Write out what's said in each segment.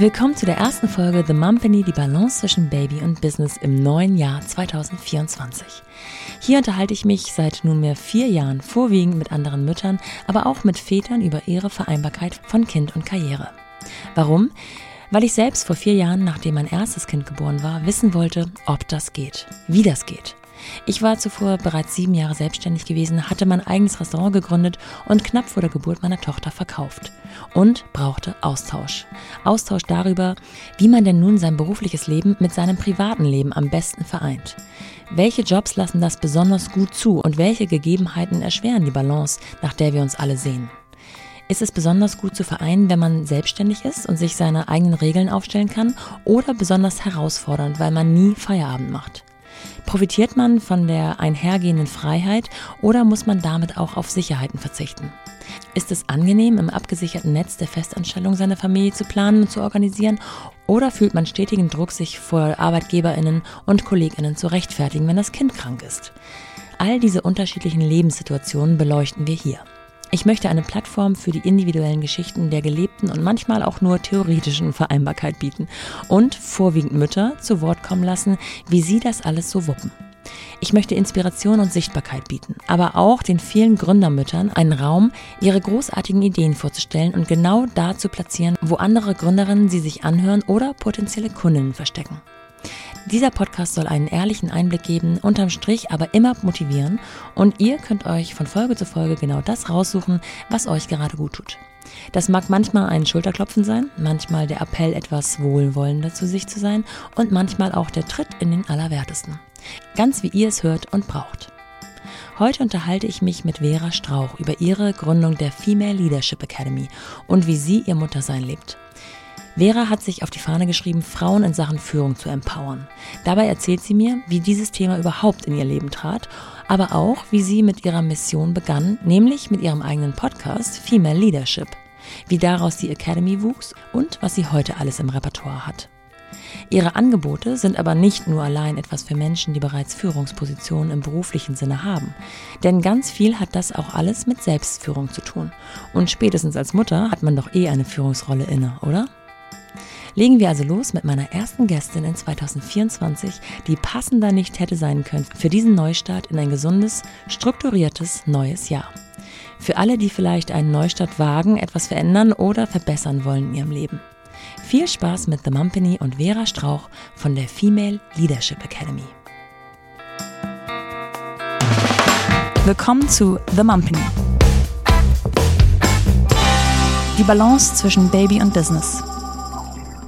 Willkommen zu der ersten Folge The Mumpany, die Balance zwischen Baby und Business im neuen Jahr 2024. Hier unterhalte ich mich seit nunmehr vier Jahren vorwiegend mit anderen Müttern, aber auch mit Vätern über ihre Vereinbarkeit von Kind und Karriere. Warum? Weil ich selbst vor vier Jahren, nachdem mein erstes Kind geboren war, wissen wollte, ob das geht, wie das geht. Ich war zuvor bereits sieben Jahre selbstständig gewesen, hatte mein eigenes Restaurant gegründet und knapp vor der Geburt meiner Tochter verkauft. Und brauchte Austausch. Austausch darüber, wie man denn nun sein berufliches Leben mit seinem privaten Leben am besten vereint. Welche Jobs lassen das besonders gut zu und welche Gegebenheiten erschweren die Balance, nach der wir uns alle sehen? Ist es besonders gut zu vereinen, wenn man selbstständig ist und sich seine eigenen Regeln aufstellen kann oder besonders herausfordernd, weil man nie Feierabend macht? Profitiert man von der einhergehenden Freiheit oder muss man damit auch auf Sicherheiten verzichten? Ist es angenehm, im abgesicherten Netz der Festanstellung seine Familie zu planen und zu organisieren? Oder fühlt man stetigen Druck, sich vor ArbeitgeberInnen und KollegInnen zu rechtfertigen, wenn das Kind krank ist? All diese unterschiedlichen Lebenssituationen beleuchten wir hier. Ich möchte eine Plattform für die individuellen Geschichten der gelebten und manchmal auch nur theoretischen Vereinbarkeit bieten und vorwiegend Mütter zu Wort kommen lassen, wie sie das alles so wuppen. Ich möchte Inspiration und Sichtbarkeit bieten, aber auch den vielen Gründermüttern einen Raum, ihre großartigen Ideen vorzustellen und genau da zu platzieren, wo andere Gründerinnen sie sich anhören oder potenzielle Kundinnen verstecken. Dieser Podcast soll einen ehrlichen Einblick geben, unterm Strich aber immer motivieren und ihr könnt euch von Folge zu Folge genau das raussuchen, was euch gerade gut tut. Das mag manchmal ein Schulterklopfen sein, manchmal der Appell, etwas wohlwollender zu sich zu sein und manchmal auch der Tritt in den Allerwertesten. Ganz wie ihr es hört und braucht. Heute unterhalte ich mich mit Vera Strauch über ihre Gründung der Female Leadership Academy und wie sie ihr Muttersein lebt. Vera hat sich auf die Fahne geschrieben, Frauen in Sachen Führung zu empowern. Dabei erzählt sie mir, wie dieses Thema überhaupt in ihr Leben trat, aber auch, wie sie mit ihrer Mission begann, nämlich mit ihrem eigenen Podcast Female Leadership, wie daraus die Academy wuchs und was sie heute alles im Repertoire hat. Ihre Angebote sind aber nicht nur allein etwas für Menschen, die bereits Führungspositionen im beruflichen Sinne haben. Denn ganz viel hat das auch alles mit Selbstführung zu tun. Und spätestens als Mutter hat man doch eh eine Führungsrolle inne, oder? Legen wir also los mit meiner ersten Gästin in 2024, die passender nicht hätte sein können für diesen Neustart in ein gesundes, strukturiertes neues Jahr. Für alle, die vielleicht einen Neustart wagen, etwas verändern oder verbessern wollen in ihrem Leben. Viel Spaß mit The Mumpany und Vera Strauch von der Female Leadership Academy. Willkommen zu The Mumpany. Die Balance zwischen Baby und Business.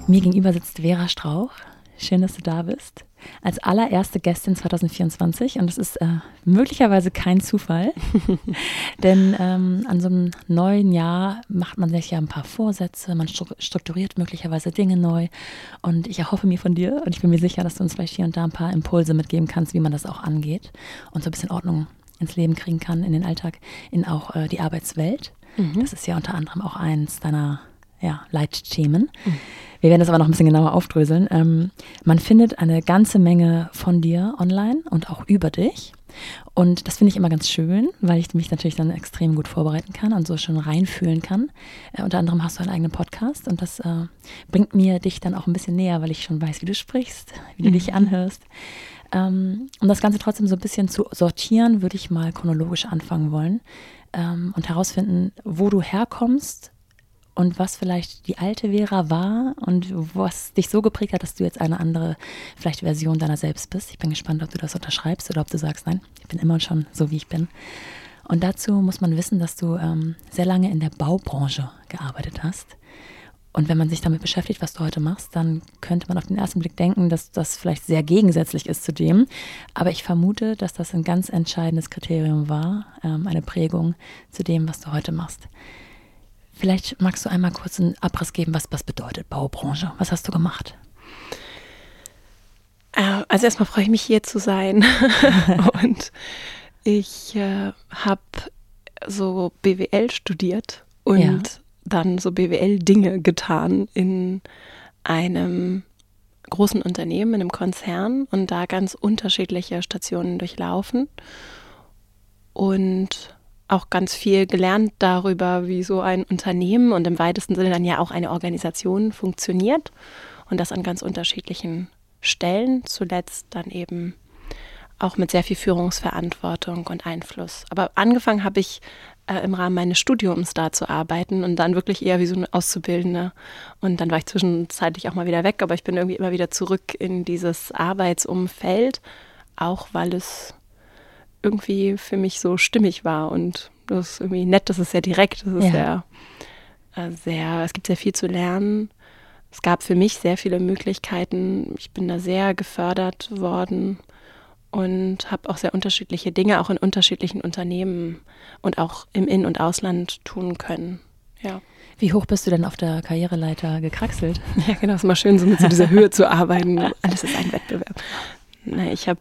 Mir gegenüber sitzt Vera Strauch. Schön, dass du da bist. Als allererste Gästin 2024 und das ist äh, möglicherweise kein Zufall, denn ähm, an so einem neuen Jahr macht man sich ja ein paar Vorsätze, man strukturiert möglicherweise Dinge neu und ich erhoffe mir von dir und ich bin mir sicher, dass du uns vielleicht hier und da ein paar Impulse mitgeben kannst, wie man das auch angeht und so ein bisschen Ordnung ins Leben kriegen kann, in den Alltag, in auch äh, die Arbeitswelt. Mhm. Das ist ja unter anderem auch eins deiner ja, Leitthemen. Mhm. Wir werden das aber noch ein bisschen genauer aufdröseln. Ähm, man findet eine ganze Menge von dir online und auch über dich. Und das finde ich immer ganz schön, weil ich mich natürlich dann extrem gut vorbereiten kann und so schon reinfühlen kann. Äh, unter anderem hast du einen eigenen Podcast und das äh, bringt mir dich dann auch ein bisschen näher, weil ich schon weiß, wie du sprichst, wie du mhm. dich anhörst. Ähm, um das Ganze trotzdem so ein bisschen zu sortieren, würde ich mal chronologisch anfangen wollen ähm, und herausfinden, wo du herkommst, und was vielleicht die alte Vera war und was dich so geprägt hat, dass du jetzt eine andere, vielleicht Version deiner selbst bist. Ich bin gespannt, ob du das unterschreibst oder ob du sagst, nein, ich bin immer schon so, wie ich bin. Und dazu muss man wissen, dass du ähm, sehr lange in der Baubranche gearbeitet hast. Und wenn man sich damit beschäftigt, was du heute machst, dann könnte man auf den ersten Blick denken, dass das vielleicht sehr gegensätzlich ist zu dem. Aber ich vermute, dass das ein ganz entscheidendes Kriterium war, ähm, eine Prägung zu dem, was du heute machst. Vielleicht magst du einmal kurz einen Abriss geben, was das bedeutet, Baubranche. Was hast du gemacht? Äh, also erstmal freue ich mich hier zu sein. und ich äh, habe so BWL studiert und ja. dann so BWL-Dinge getan in einem großen Unternehmen, in einem Konzern und da ganz unterschiedliche Stationen durchlaufen. Und auch ganz viel gelernt darüber, wie so ein Unternehmen und im weitesten Sinne dann ja auch eine Organisation funktioniert und das an ganz unterschiedlichen Stellen, zuletzt dann eben auch mit sehr viel Führungsverantwortung und Einfluss. Aber angefangen habe ich äh, im Rahmen meines Studiums da zu arbeiten und dann wirklich eher wie so eine Auszubildende. Und dann war ich zwischenzeitlich auch mal wieder weg, aber ich bin irgendwie immer wieder zurück in dieses Arbeitsumfeld, auch weil es irgendwie für mich so stimmig war und das ist irgendwie nett, das ist sehr direkt, das ist ja. sehr, äh, sehr, es gibt sehr viel zu lernen. Es gab für mich sehr viele Möglichkeiten. Ich bin da sehr gefördert worden und habe auch sehr unterschiedliche Dinge auch in unterschiedlichen Unternehmen und auch im In- und Ausland tun können. Ja. Wie hoch bist du denn auf der Karriereleiter gekraxelt? Ja, genau, es ist mal schön, so mit so dieser Höhe zu arbeiten. Alles ist ein Wettbewerb. Na, ich habe,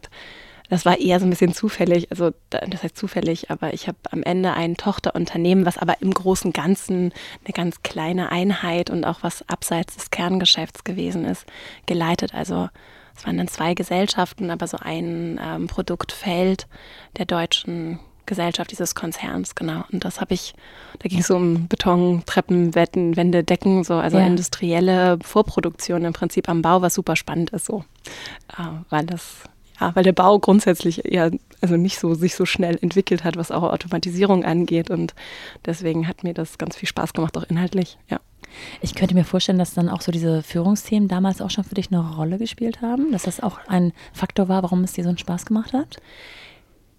das war eher so ein bisschen zufällig, also das heißt zufällig, aber ich habe am Ende ein Tochterunternehmen, was aber im großen Ganzen eine ganz kleine Einheit und auch was abseits des Kerngeschäfts gewesen ist, geleitet. Also es waren dann zwei Gesellschaften, aber so ein ähm, Produktfeld der deutschen Gesellschaft dieses Konzerns, genau. Und das habe ich, da ging es so um Beton, Treppen, Wetten, Wände, Decken, so, also ja. industrielle Vorproduktion im Prinzip am Bau, was super spannend ist, so. Äh, weil das, ja, weil der Bau grundsätzlich eher, also nicht so, sich so schnell entwickelt hat, was auch Automatisierung angeht. Und deswegen hat mir das ganz viel Spaß gemacht, auch inhaltlich, ja. Ich könnte mir vorstellen, dass dann auch so diese Führungsthemen damals auch schon für dich eine Rolle gespielt haben, dass das auch ein Faktor war, warum es dir so einen Spaß gemacht hat?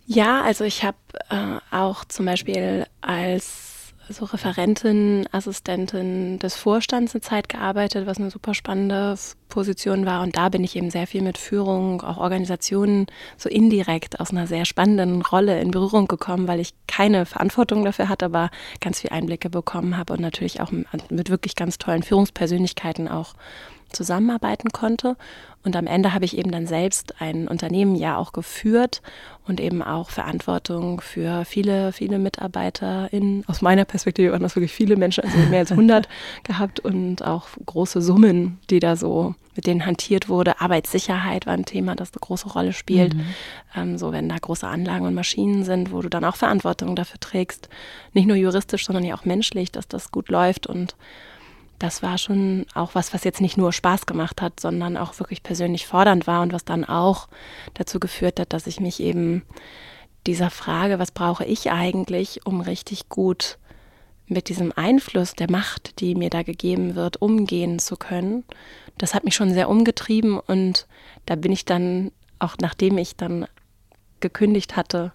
Ja, also ich habe äh, auch zum Beispiel als so Referentin, Assistentin des Vorstands eine Zeit gearbeitet, was eine super spannende Position war. Und da bin ich eben sehr viel mit Führung, auch Organisationen so indirekt aus einer sehr spannenden Rolle in Berührung gekommen, weil ich keine Verantwortung dafür hatte, aber ganz viel Einblicke bekommen habe und natürlich auch mit wirklich ganz tollen Führungspersönlichkeiten auch zusammenarbeiten konnte. Und am Ende habe ich eben dann selbst ein Unternehmen ja auch geführt und eben auch Verantwortung für viele, viele MitarbeiterInnen. Aus meiner Perspektive waren das wirklich viele Menschen, also mehr als 100 gehabt und auch große Summen, die da so mit denen hantiert wurde. Arbeitssicherheit war ein Thema, das eine große Rolle spielt. Mhm. Ähm, so, wenn da große Anlagen und Maschinen sind, wo du dann auch Verantwortung dafür trägst. Nicht nur juristisch, sondern ja auch menschlich, dass das gut läuft und das war schon auch was, was jetzt nicht nur Spaß gemacht hat, sondern auch wirklich persönlich fordernd war und was dann auch dazu geführt hat, dass ich mich eben dieser Frage, was brauche ich eigentlich, um richtig gut mit diesem Einfluss der Macht, die mir da gegeben wird, umgehen zu können, das hat mich schon sehr umgetrieben und da bin ich dann, auch nachdem ich dann gekündigt hatte,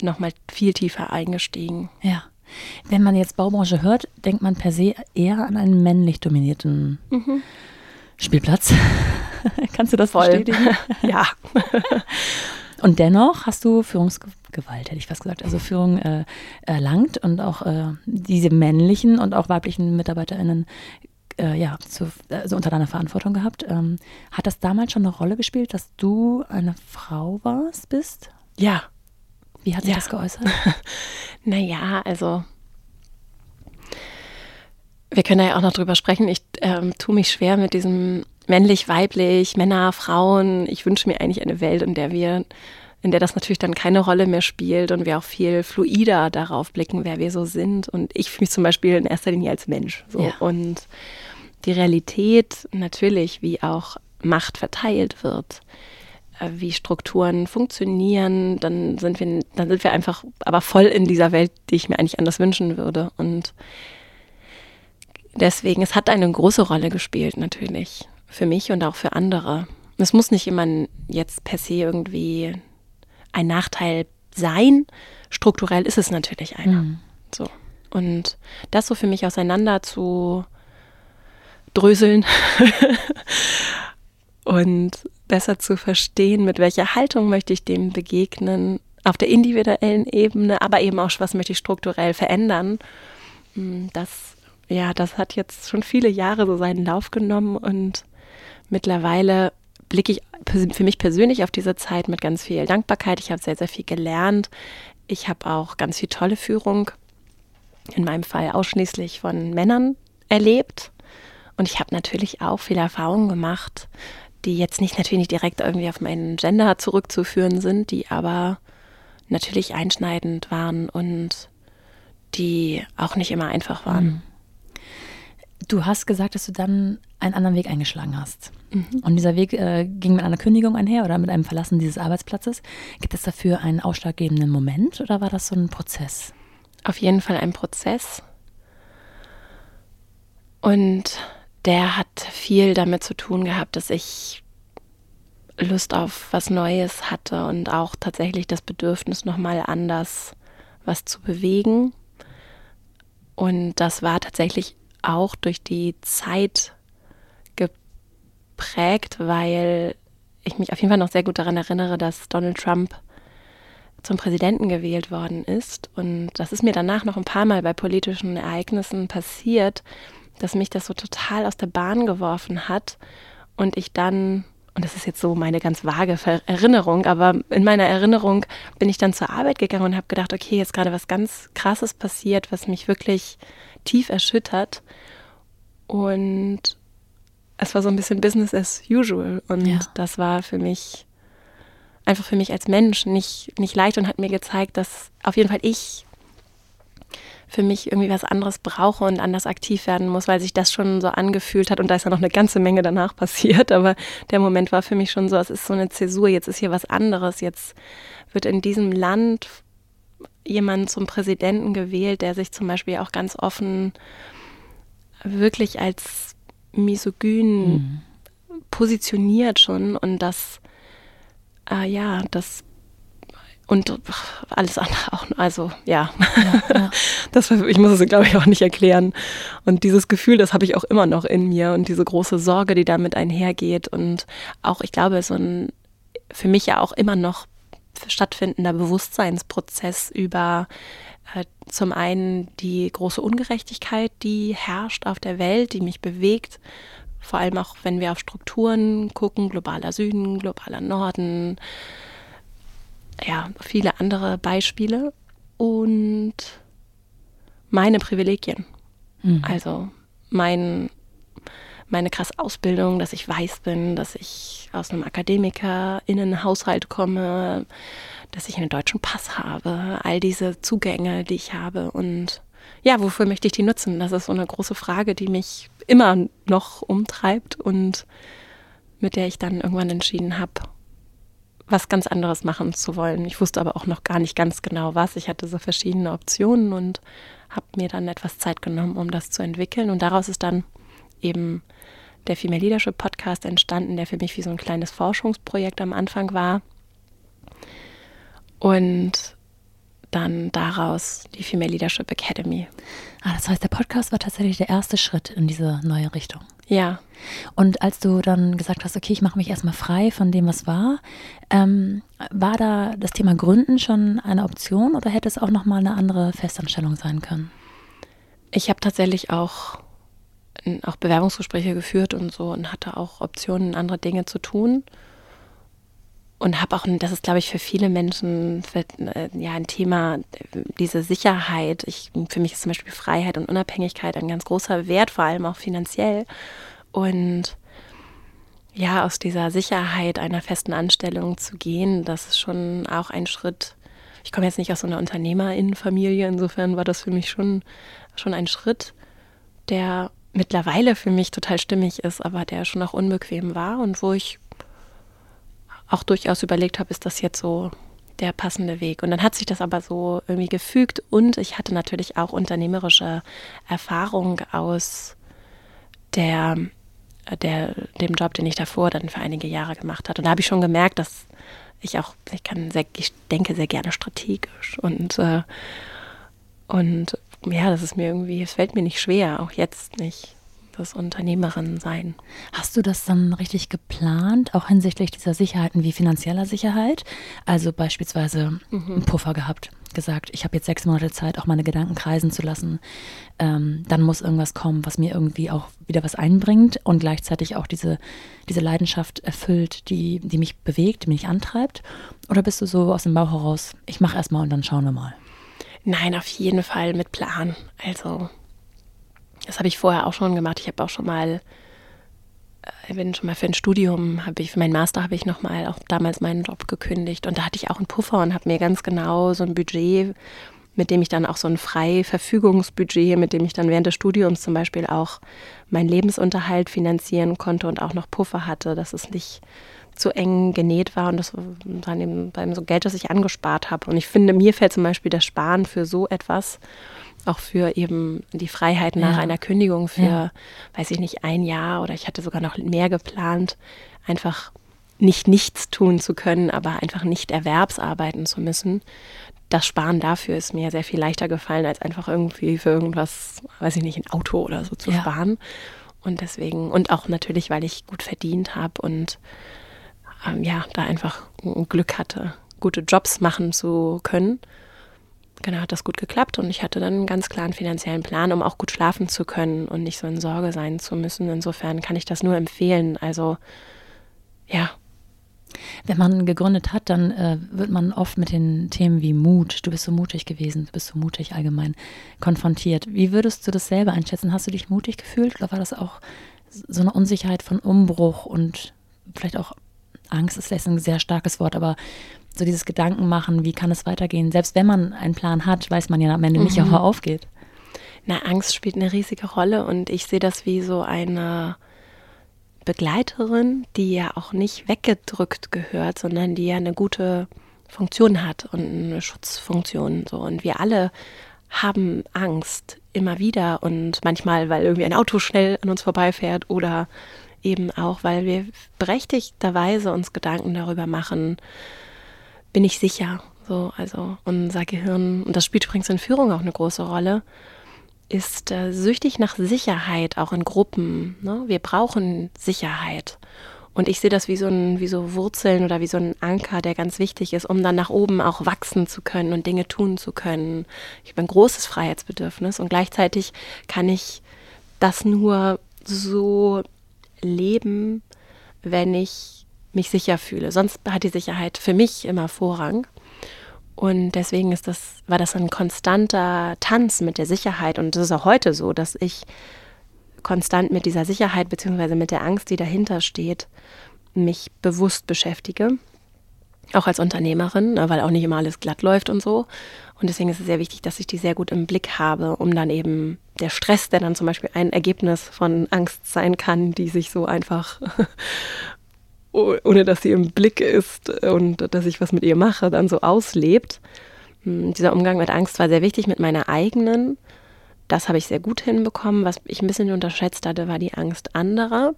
nochmal viel tiefer eingestiegen. Ja. Wenn man jetzt Baubranche hört, denkt man per se eher an einen männlich dominierten mhm. Spielplatz. Kannst du das Voll. bestätigen? ja. Und dennoch hast du Führungsgewalt, hätte ich fast gesagt, also Führung äh, erlangt und auch äh, diese männlichen und auch weiblichen MitarbeiterInnen äh, ja, zu, also unter deiner Verantwortung gehabt. Ähm, hat das damals schon eine Rolle gespielt, dass du eine Frau warst, bist? Ja, wie hat sich ja. das geäußert? naja, also wir können ja auch noch drüber sprechen. Ich ähm, tue mich schwer mit diesem männlich, weiblich, Männer, Frauen. Ich wünsche mir eigentlich eine Welt, in der wir, in der das natürlich dann keine Rolle mehr spielt und wir auch viel fluider darauf blicken, wer wir so sind. Und ich fühle mich zum Beispiel in erster Linie als Mensch. So. Ja. Und die Realität natürlich, wie auch Macht verteilt wird, wie Strukturen funktionieren, dann sind wir, dann sind wir einfach aber voll in dieser Welt, die ich mir eigentlich anders wünschen würde. Und deswegen, es hat eine große Rolle gespielt, natürlich. Für mich und auch für andere. Es muss nicht immer jetzt per se irgendwie ein Nachteil sein. Strukturell ist es natürlich einer. Mhm. So. Und das so für mich auseinander zu dröseln und besser zu verstehen, mit welcher Haltung möchte ich dem begegnen, auf der individuellen Ebene, aber eben auch, was möchte ich strukturell verändern. Hm, das, ja, das hat jetzt schon viele Jahre so seinen Lauf genommen und mittlerweile blicke ich für mich persönlich auf diese Zeit mit ganz viel Dankbarkeit. Ich habe sehr, sehr viel gelernt. Ich habe auch ganz viel tolle Führung, in meinem Fall ausschließlich von Männern erlebt. Und ich habe natürlich auch viele Erfahrungen gemacht, die jetzt nicht natürlich nicht direkt irgendwie auf meinen Gender zurückzuführen sind, die aber natürlich einschneidend waren und die auch nicht immer einfach waren. Mhm. Du hast gesagt, dass du dann einen anderen Weg eingeschlagen hast. Mhm. Und dieser Weg äh, ging mit einer Kündigung einher oder mit einem Verlassen dieses Arbeitsplatzes. Gibt es dafür einen ausschlaggebenden Moment oder war das so ein Prozess? Auf jeden Fall ein Prozess. Und der hat viel damit zu tun gehabt, dass ich Lust auf was Neues hatte und auch tatsächlich das Bedürfnis, nochmal anders was zu bewegen. Und das war tatsächlich auch durch die Zeit geprägt, weil ich mich auf jeden Fall noch sehr gut daran erinnere, dass Donald Trump zum Präsidenten gewählt worden ist. Und das ist mir danach noch ein paar Mal bei politischen Ereignissen passiert, dass mich das so total aus der Bahn geworfen hat und ich dann und das ist jetzt so meine ganz vage Erinnerung, aber in meiner Erinnerung bin ich dann zur Arbeit gegangen und habe gedacht, okay, jetzt gerade was ganz Krasses passiert, was mich wirklich tief erschüttert. Und es war so ein bisschen Business as usual. Und ja. das war für mich einfach für mich als Mensch nicht, nicht leicht und hat mir gezeigt, dass auf jeden Fall ich für mich irgendwie was anderes brauche und anders aktiv werden muss, weil sich das schon so angefühlt hat. Und da ist ja noch eine ganze Menge danach passiert, aber der Moment war für mich schon so, es ist so eine Zäsur, jetzt ist hier was anderes, jetzt wird in diesem Land jemand zum Präsidenten gewählt, der sich zum Beispiel auch ganz offen wirklich als misogyn mhm. positioniert schon. Und das, äh, ja, das und alles andere auch. Also ja, ja, ja. Das, ich muss es, glaube ich, auch nicht erklären. Und dieses Gefühl, das habe ich auch immer noch in mir und diese große Sorge, die damit einhergeht und auch, ich glaube, so ein für mich ja auch immer noch stattfindender Bewusstseinsprozess über äh, zum einen die große Ungerechtigkeit, die herrscht auf der Welt, die mich bewegt. Vor allem auch, wenn wir auf Strukturen gucken, globaler Süden, globaler Norden, ja, viele andere Beispiele und meine Privilegien. Mhm. Also mein, meine krasse Ausbildung, dass ich weiß bin, dass ich aus einem AkademikerInnenhaushalt komme, dass ich einen deutschen Pass habe, all diese Zugänge, die ich habe und ja, wofür möchte ich die nutzen? Das ist so eine große Frage, die mich immer noch umtreibt und mit der ich dann irgendwann entschieden habe, was ganz anderes machen zu wollen. Ich wusste aber auch noch gar nicht ganz genau was. Ich hatte so verschiedene Optionen und habe mir dann etwas Zeit genommen, um das zu entwickeln. Und daraus ist dann eben der Female Leadership Podcast entstanden, der für mich wie so ein kleines Forschungsprojekt am Anfang war. Und dann daraus die Female Leadership Academy. Ah, das heißt, der Podcast war tatsächlich der erste Schritt in diese neue Richtung. Ja. Und als du dann gesagt hast, okay, ich mache mich erstmal frei von dem, was war, ähm, war da das Thema Gründen schon eine Option oder hätte es auch nochmal eine andere Festanstellung sein können? Ich habe tatsächlich auch, auch Bewerbungsgespräche geführt und so und hatte auch Optionen, andere Dinge zu tun und habe auch, das ist glaube ich für viele Menschen für, äh, ja ein Thema, diese Sicherheit. Ich, für mich ist zum Beispiel Freiheit und Unabhängigkeit ein ganz großer Wert, vor allem auch finanziell. Und ja, aus dieser Sicherheit einer festen Anstellung zu gehen, das ist schon auch ein Schritt. Ich komme jetzt nicht aus so einer Unternehmerinnenfamilie, insofern war das für mich schon, schon ein Schritt, der mittlerweile für mich total stimmig ist, aber der schon auch unbequem war und wo ich auch durchaus überlegt habe, ist das jetzt so der passende Weg. Und dann hat sich das aber so irgendwie gefügt und ich hatte natürlich auch unternehmerische Erfahrung aus der, der, dem Job, den ich davor dann für einige Jahre gemacht hatte. Und da habe ich schon gemerkt, dass ich auch, ich kann sehr, ich denke sehr gerne strategisch und, äh, und ja, das ist mir irgendwie, es fällt mir nicht schwer, auch jetzt nicht das Unternehmerin sein. Hast du das dann richtig geplant, auch hinsichtlich dieser Sicherheiten wie finanzieller Sicherheit? Also beispielsweise mhm. einen Puffer gehabt, gesagt, ich habe jetzt sechs Monate Zeit, auch meine Gedanken kreisen zu lassen. Ähm, dann muss irgendwas kommen, was mir irgendwie auch wieder was einbringt und gleichzeitig auch diese, diese Leidenschaft erfüllt, die, die mich bewegt, die mich antreibt. Oder bist du so aus dem Bauch heraus, ich mache erstmal und dann schauen wir mal? Nein, auf jeden Fall mit Plan. Also das habe ich vorher auch schon gemacht. Ich habe auch schon mal ich bin schon mal für ein Studium, habe ich, für meinen Master habe ich nochmal auch damals meinen Job gekündigt und da hatte ich auch einen Puffer und habe mir ganz genau so ein Budget, mit dem ich dann auch so ein Freiverfügungsbudget, mit dem ich dann während des Studiums zum Beispiel auch meinen Lebensunterhalt finanzieren konnte und auch noch Puffer hatte, dass es nicht zu eng genäht war und das war eben beim so Geld, das ich angespart habe. Und ich finde, mir fällt zum Beispiel das Sparen für so etwas auch für eben die Freiheit nach ja. einer Kündigung für, ja. weiß ich nicht, ein Jahr oder ich hatte sogar noch mehr geplant, einfach nicht nichts tun zu können, aber einfach nicht erwerbsarbeiten zu müssen. Das Sparen dafür ist mir sehr viel leichter gefallen, als einfach irgendwie für irgendwas, weiß ich nicht, ein Auto oder so zu ja. sparen. Und deswegen, und auch natürlich, weil ich gut verdient habe und ähm, ja, da einfach Glück hatte, gute Jobs machen zu können genau, hat das gut geklappt und ich hatte dann einen ganz klaren finanziellen Plan, um auch gut schlafen zu können und nicht so in Sorge sein zu müssen. Insofern kann ich das nur empfehlen. Also ja. Wenn man gegründet hat, dann äh, wird man oft mit den Themen wie Mut, du bist so mutig gewesen, du bist so mutig allgemein konfrontiert. Wie würdest du das selber einschätzen? Hast du dich mutig gefühlt oder war das auch so eine Unsicherheit von Umbruch und vielleicht auch Angst ist vielleicht ein sehr starkes Wort, aber so dieses Gedanken machen, wie kann es weitergehen. Selbst wenn man einen Plan hat, weiß man ja am Ende nicht, ob er mhm. aufgeht. Na, Angst spielt eine riesige Rolle und ich sehe das wie so eine Begleiterin, die ja auch nicht weggedrückt gehört, sondern die ja eine gute Funktion hat und eine Schutzfunktion. So. Und wir alle haben Angst immer wieder und manchmal, weil irgendwie ein Auto schnell an uns vorbeifährt oder eben auch, weil wir berechtigterweise uns Gedanken darüber machen, bin ich sicher. So, also unser Gehirn, und das spielt übrigens in Führung auch eine große Rolle, ist äh, süchtig nach Sicherheit, auch in Gruppen. Ne? Wir brauchen Sicherheit. Und ich sehe das wie so, ein, wie so Wurzeln oder wie so ein Anker, der ganz wichtig ist, um dann nach oben auch wachsen zu können und Dinge tun zu können. Ich habe ein großes Freiheitsbedürfnis und gleichzeitig kann ich das nur so leben, wenn ich mich sicher fühle. Sonst hat die Sicherheit für mich immer Vorrang. Und deswegen ist das, war das ein konstanter Tanz mit der Sicherheit. Und es ist auch heute so, dass ich konstant mit dieser Sicherheit bzw. mit der Angst, die dahinter steht, mich bewusst beschäftige. Auch als Unternehmerin, ne, weil auch nicht immer alles glatt läuft und so. Und deswegen ist es sehr wichtig, dass ich die sehr gut im Blick habe, um dann eben der Stress, der dann zum Beispiel ein Ergebnis von Angst sein kann, die sich so einfach ohne dass sie im Blick ist und dass ich was mit ihr mache, dann so auslebt. Hm, dieser Umgang mit Angst war sehr wichtig mit meiner eigenen. Das habe ich sehr gut hinbekommen. Was ich ein bisschen unterschätzt hatte, war die Angst anderer,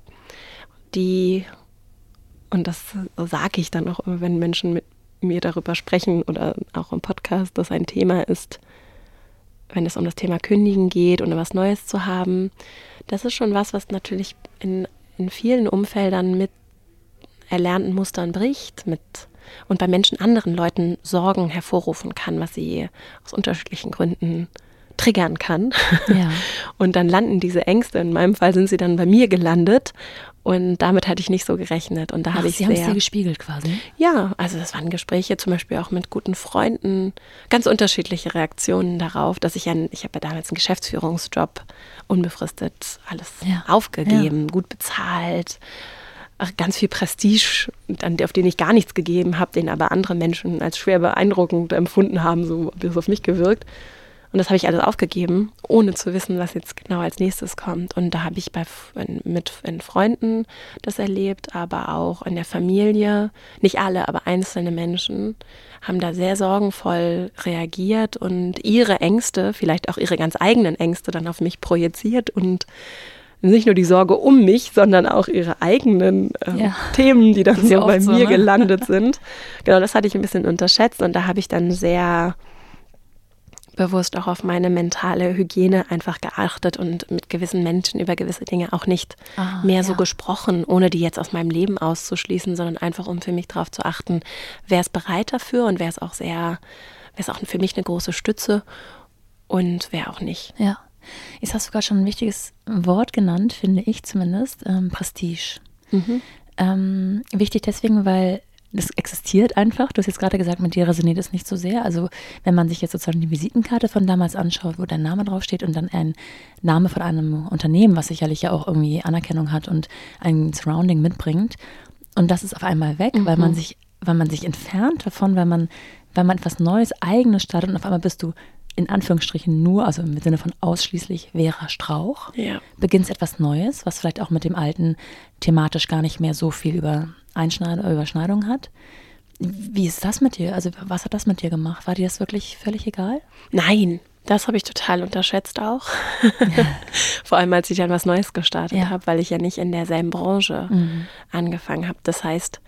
die, und das sage ich dann auch immer, wenn Menschen mit mir darüber sprechen oder auch im Podcast, dass ein Thema ist, wenn es um das Thema Kündigen geht und was Neues zu haben. Das ist schon was, was natürlich in, in vielen Umfeldern mit erlernten Mustern bricht mit und bei Menschen anderen Leuten Sorgen hervorrufen kann, was sie aus unterschiedlichen Gründen triggern kann. Ja. Und dann landen diese Ängste, in meinem Fall sind sie dann bei mir gelandet und damit hatte ich nicht so gerechnet. Und da habe ich Sie haben es dir gespiegelt quasi? Ja, also das waren Gespräche zum Beispiel auch mit guten Freunden, ganz unterschiedliche Reaktionen darauf, dass ich ja, ich habe ja damals einen Geschäftsführungsjob unbefristet alles ja. aufgegeben, ja. gut bezahlt, ganz viel Prestige, auf den ich gar nichts gegeben habe, den aber andere Menschen als schwer beeindruckend empfunden haben, so wie es auf mich gewirkt. Und das habe ich alles aufgegeben, ohne zu wissen, was jetzt genau als nächstes kommt. Und da habe ich bei, mit in Freunden das erlebt, aber auch in der Familie. Nicht alle, aber einzelne Menschen haben da sehr sorgenvoll reagiert und ihre Ängste, vielleicht auch ihre ganz eigenen Ängste dann auf mich projiziert und nicht nur die Sorge um mich, sondern auch ihre eigenen äh, ja. Themen, die dann so bei so, mir ne? gelandet sind. Genau, das hatte ich ein bisschen unterschätzt und da habe ich dann sehr bewusst auch auf meine mentale Hygiene einfach geachtet und mit gewissen Menschen über gewisse Dinge auch nicht ah, mehr ja. so gesprochen, ohne die jetzt aus meinem Leben auszuschließen, sondern einfach um für mich darauf zu achten, wer ist bereit dafür und wer ist auch sehr, wer ist auch für mich eine große Stütze und wer auch nicht. Ja. Jetzt hast du gerade schon ein wichtiges Wort genannt, finde ich zumindest, ähm, Prestige. Mhm. Ähm, wichtig deswegen, weil das existiert einfach. Du hast jetzt gerade gesagt, mit dir resoniert es nicht so sehr. Also wenn man sich jetzt sozusagen die Visitenkarte von damals anschaut, wo dein Name draufsteht und dann ein Name von einem Unternehmen, was sicherlich ja auch irgendwie Anerkennung hat und ein Surrounding mitbringt, und das ist auf einmal weg, mhm. weil man sich, weil man sich entfernt davon, weil man, weil man etwas Neues, Eigenes startet und auf einmal bist du in Anführungsstrichen nur, also im Sinne von ausschließlich Vera Strauch, ja. beginnst etwas Neues, was vielleicht auch mit dem alten thematisch gar nicht mehr so viel über Überschneidung hat. Wie ist das mit dir? Also was hat das mit dir gemacht? War dir das wirklich völlig egal? Nein, das habe ich total unterschätzt auch. Ja. Vor allem, als ich dann was Neues gestartet ja. habe, weil ich ja nicht in derselben Branche mhm. angefangen habe. Das heißt,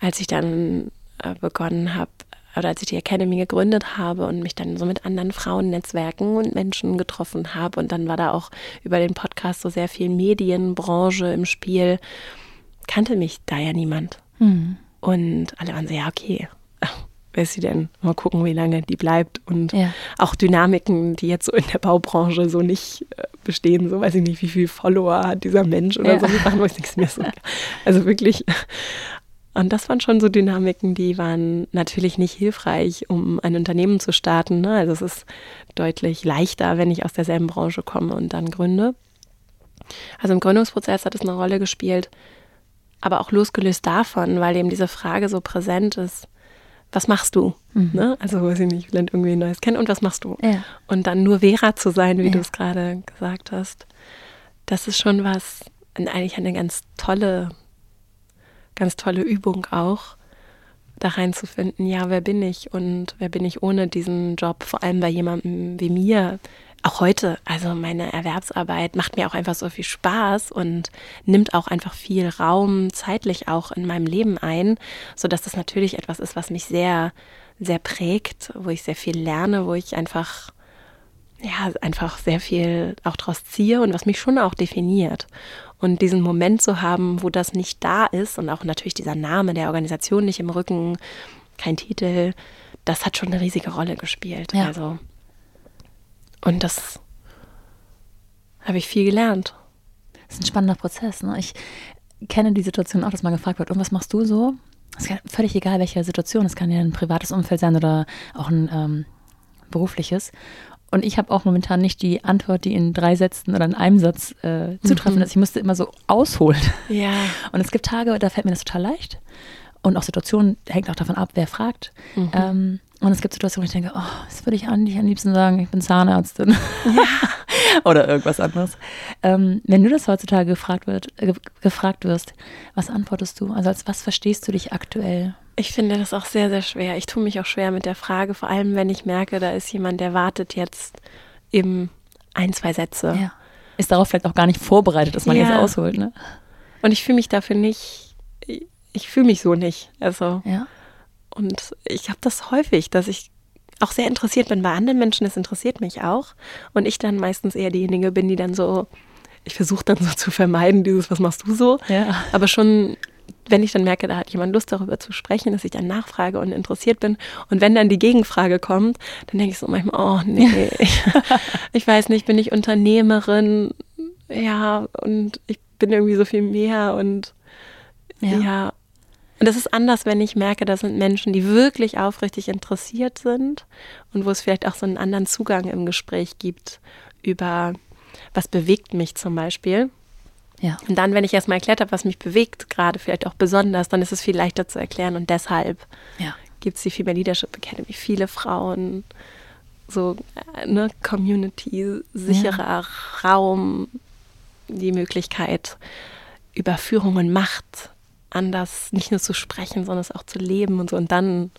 als ich dann äh, begonnen habe, oder als ich die Academy gegründet habe und mich dann so mit anderen Frauennetzwerken und Menschen getroffen habe und dann war da auch über den Podcast so sehr viel Medienbranche im Spiel, kannte mich da ja niemand. Mhm. Und alle waren so, ja, okay, wer ist sie denn? Mal gucken, wie lange die bleibt. Und ja. auch Dynamiken, die jetzt so in der Baubranche so nicht äh, bestehen, so weiß ich nicht, wie viele Follower hat dieser Mensch oder ja. so Sachen, wo ich nichts mehr so. Also wirklich. Und das waren schon so Dynamiken, die waren natürlich nicht hilfreich, um ein Unternehmen zu starten. Ne? Also es ist deutlich leichter, wenn ich aus derselben Branche komme und dann gründe. Also im Gründungsprozess hat es eine Rolle gespielt, aber auch losgelöst davon, weil eben diese Frage so präsent ist, was machst du? Mhm. Ne? Also, weiß ich nicht, ich lerne irgendwie ein Neues kennen und was machst du? Ja. Und dann nur Vera zu sein, wie ja. du es gerade gesagt hast, das ist schon was, eigentlich eine ganz tolle, ganz tolle Übung auch, da reinzufinden, ja, wer bin ich und wer bin ich ohne diesen Job, vor allem bei jemandem wie mir, auch heute, also meine Erwerbsarbeit macht mir auch einfach so viel Spaß und nimmt auch einfach viel Raum zeitlich auch in meinem Leben ein, so dass das natürlich etwas ist, was mich sehr, sehr prägt, wo ich sehr viel lerne, wo ich einfach, ja, einfach sehr viel auch draus ziehe und was mich schon auch definiert. Und diesen Moment zu haben, wo das nicht da ist und auch natürlich dieser Name der Organisation nicht im Rücken, kein Titel, das hat schon eine riesige Rolle gespielt. Ja. Also und das habe ich viel gelernt. Das ist ein spannender Prozess. Ne? Ich kenne die Situation auch, dass man gefragt wird, und was machst du so? Es ist völlig egal, welche Situation. Es kann ja ein privates Umfeld sein oder auch ein ähm, berufliches. Und ich habe auch momentan nicht die Antwort, die in drei Sätzen oder in einem Satz äh, zutreffend mhm. ist. Ich musste immer so ausholen. Ja. Und es gibt Tage, da fällt mir das total leicht. Und auch Situationen, hängt auch davon ab, wer fragt. Mhm. Ähm, und es gibt Situationen, wo ich denke, oh, das würde ich eigentlich am liebsten sagen, ich bin Zahnärztin. Ja. Oder irgendwas anderes. Ähm, wenn du das heutzutage gefragt, wird, äh, gefragt wirst, was antwortest du? Also als was verstehst du dich aktuell? Ich finde das auch sehr, sehr schwer. Ich tue mich auch schwer mit der Frage, vor allem wenn ich merke, da ist jemand, der wartet jetzt eben ein, zwei Sätze. Ja. Ist darauf vielleicht auch gar nicht vorbereitet, dass man ja. jetzt ausholt, ne? Und ich fühle mich dafür nicht, ich fühle mich so nicht. Also. Ja. Und ich habe das häufig, dass ich auch sehr interessiert bin bei anderen Menschen, das interessiert mich auch. Und ich dann meistens eher diejenige bin, die dann so, ich versuche dann so zu vermeiden, dieses, was machst du so? Ja. Aber schon, wenn ich dann merke, da hat jemand Lust darüber zu sprechen, dass ich dann nachfrage und interessiert bin. Und wenn dann die Gegenfrage kommt, dann denke ich so manchmal, oh nee, ich, ich weiß nicht, bin ich Unternehmerin? Ja, und ich bin irgendwie so viel mehr und ja, ja und das ist anders, wenn ich merke, das sind Menschen, die wirklich aufrichtig interessiert sind und wo es vielleicht auch so einen anderen Zugang im Gespräch gibt über, was bewegt mich zum Beispiel. Ja. Und dann, wenn ich erstmal erklärt habe, was mich bewegt, gerade vielleicht auch besonders, dann ist es viel leichter zu erklären. Und deshalb ja. gibt es die Female Leadership Academy, viele Frauen, so ne, Community, sicherer ja. Raum, die Möglichkeit, über Führung und Macht anders nicht nur zu sprechen, sondern es auch zu leben und so. Und dann,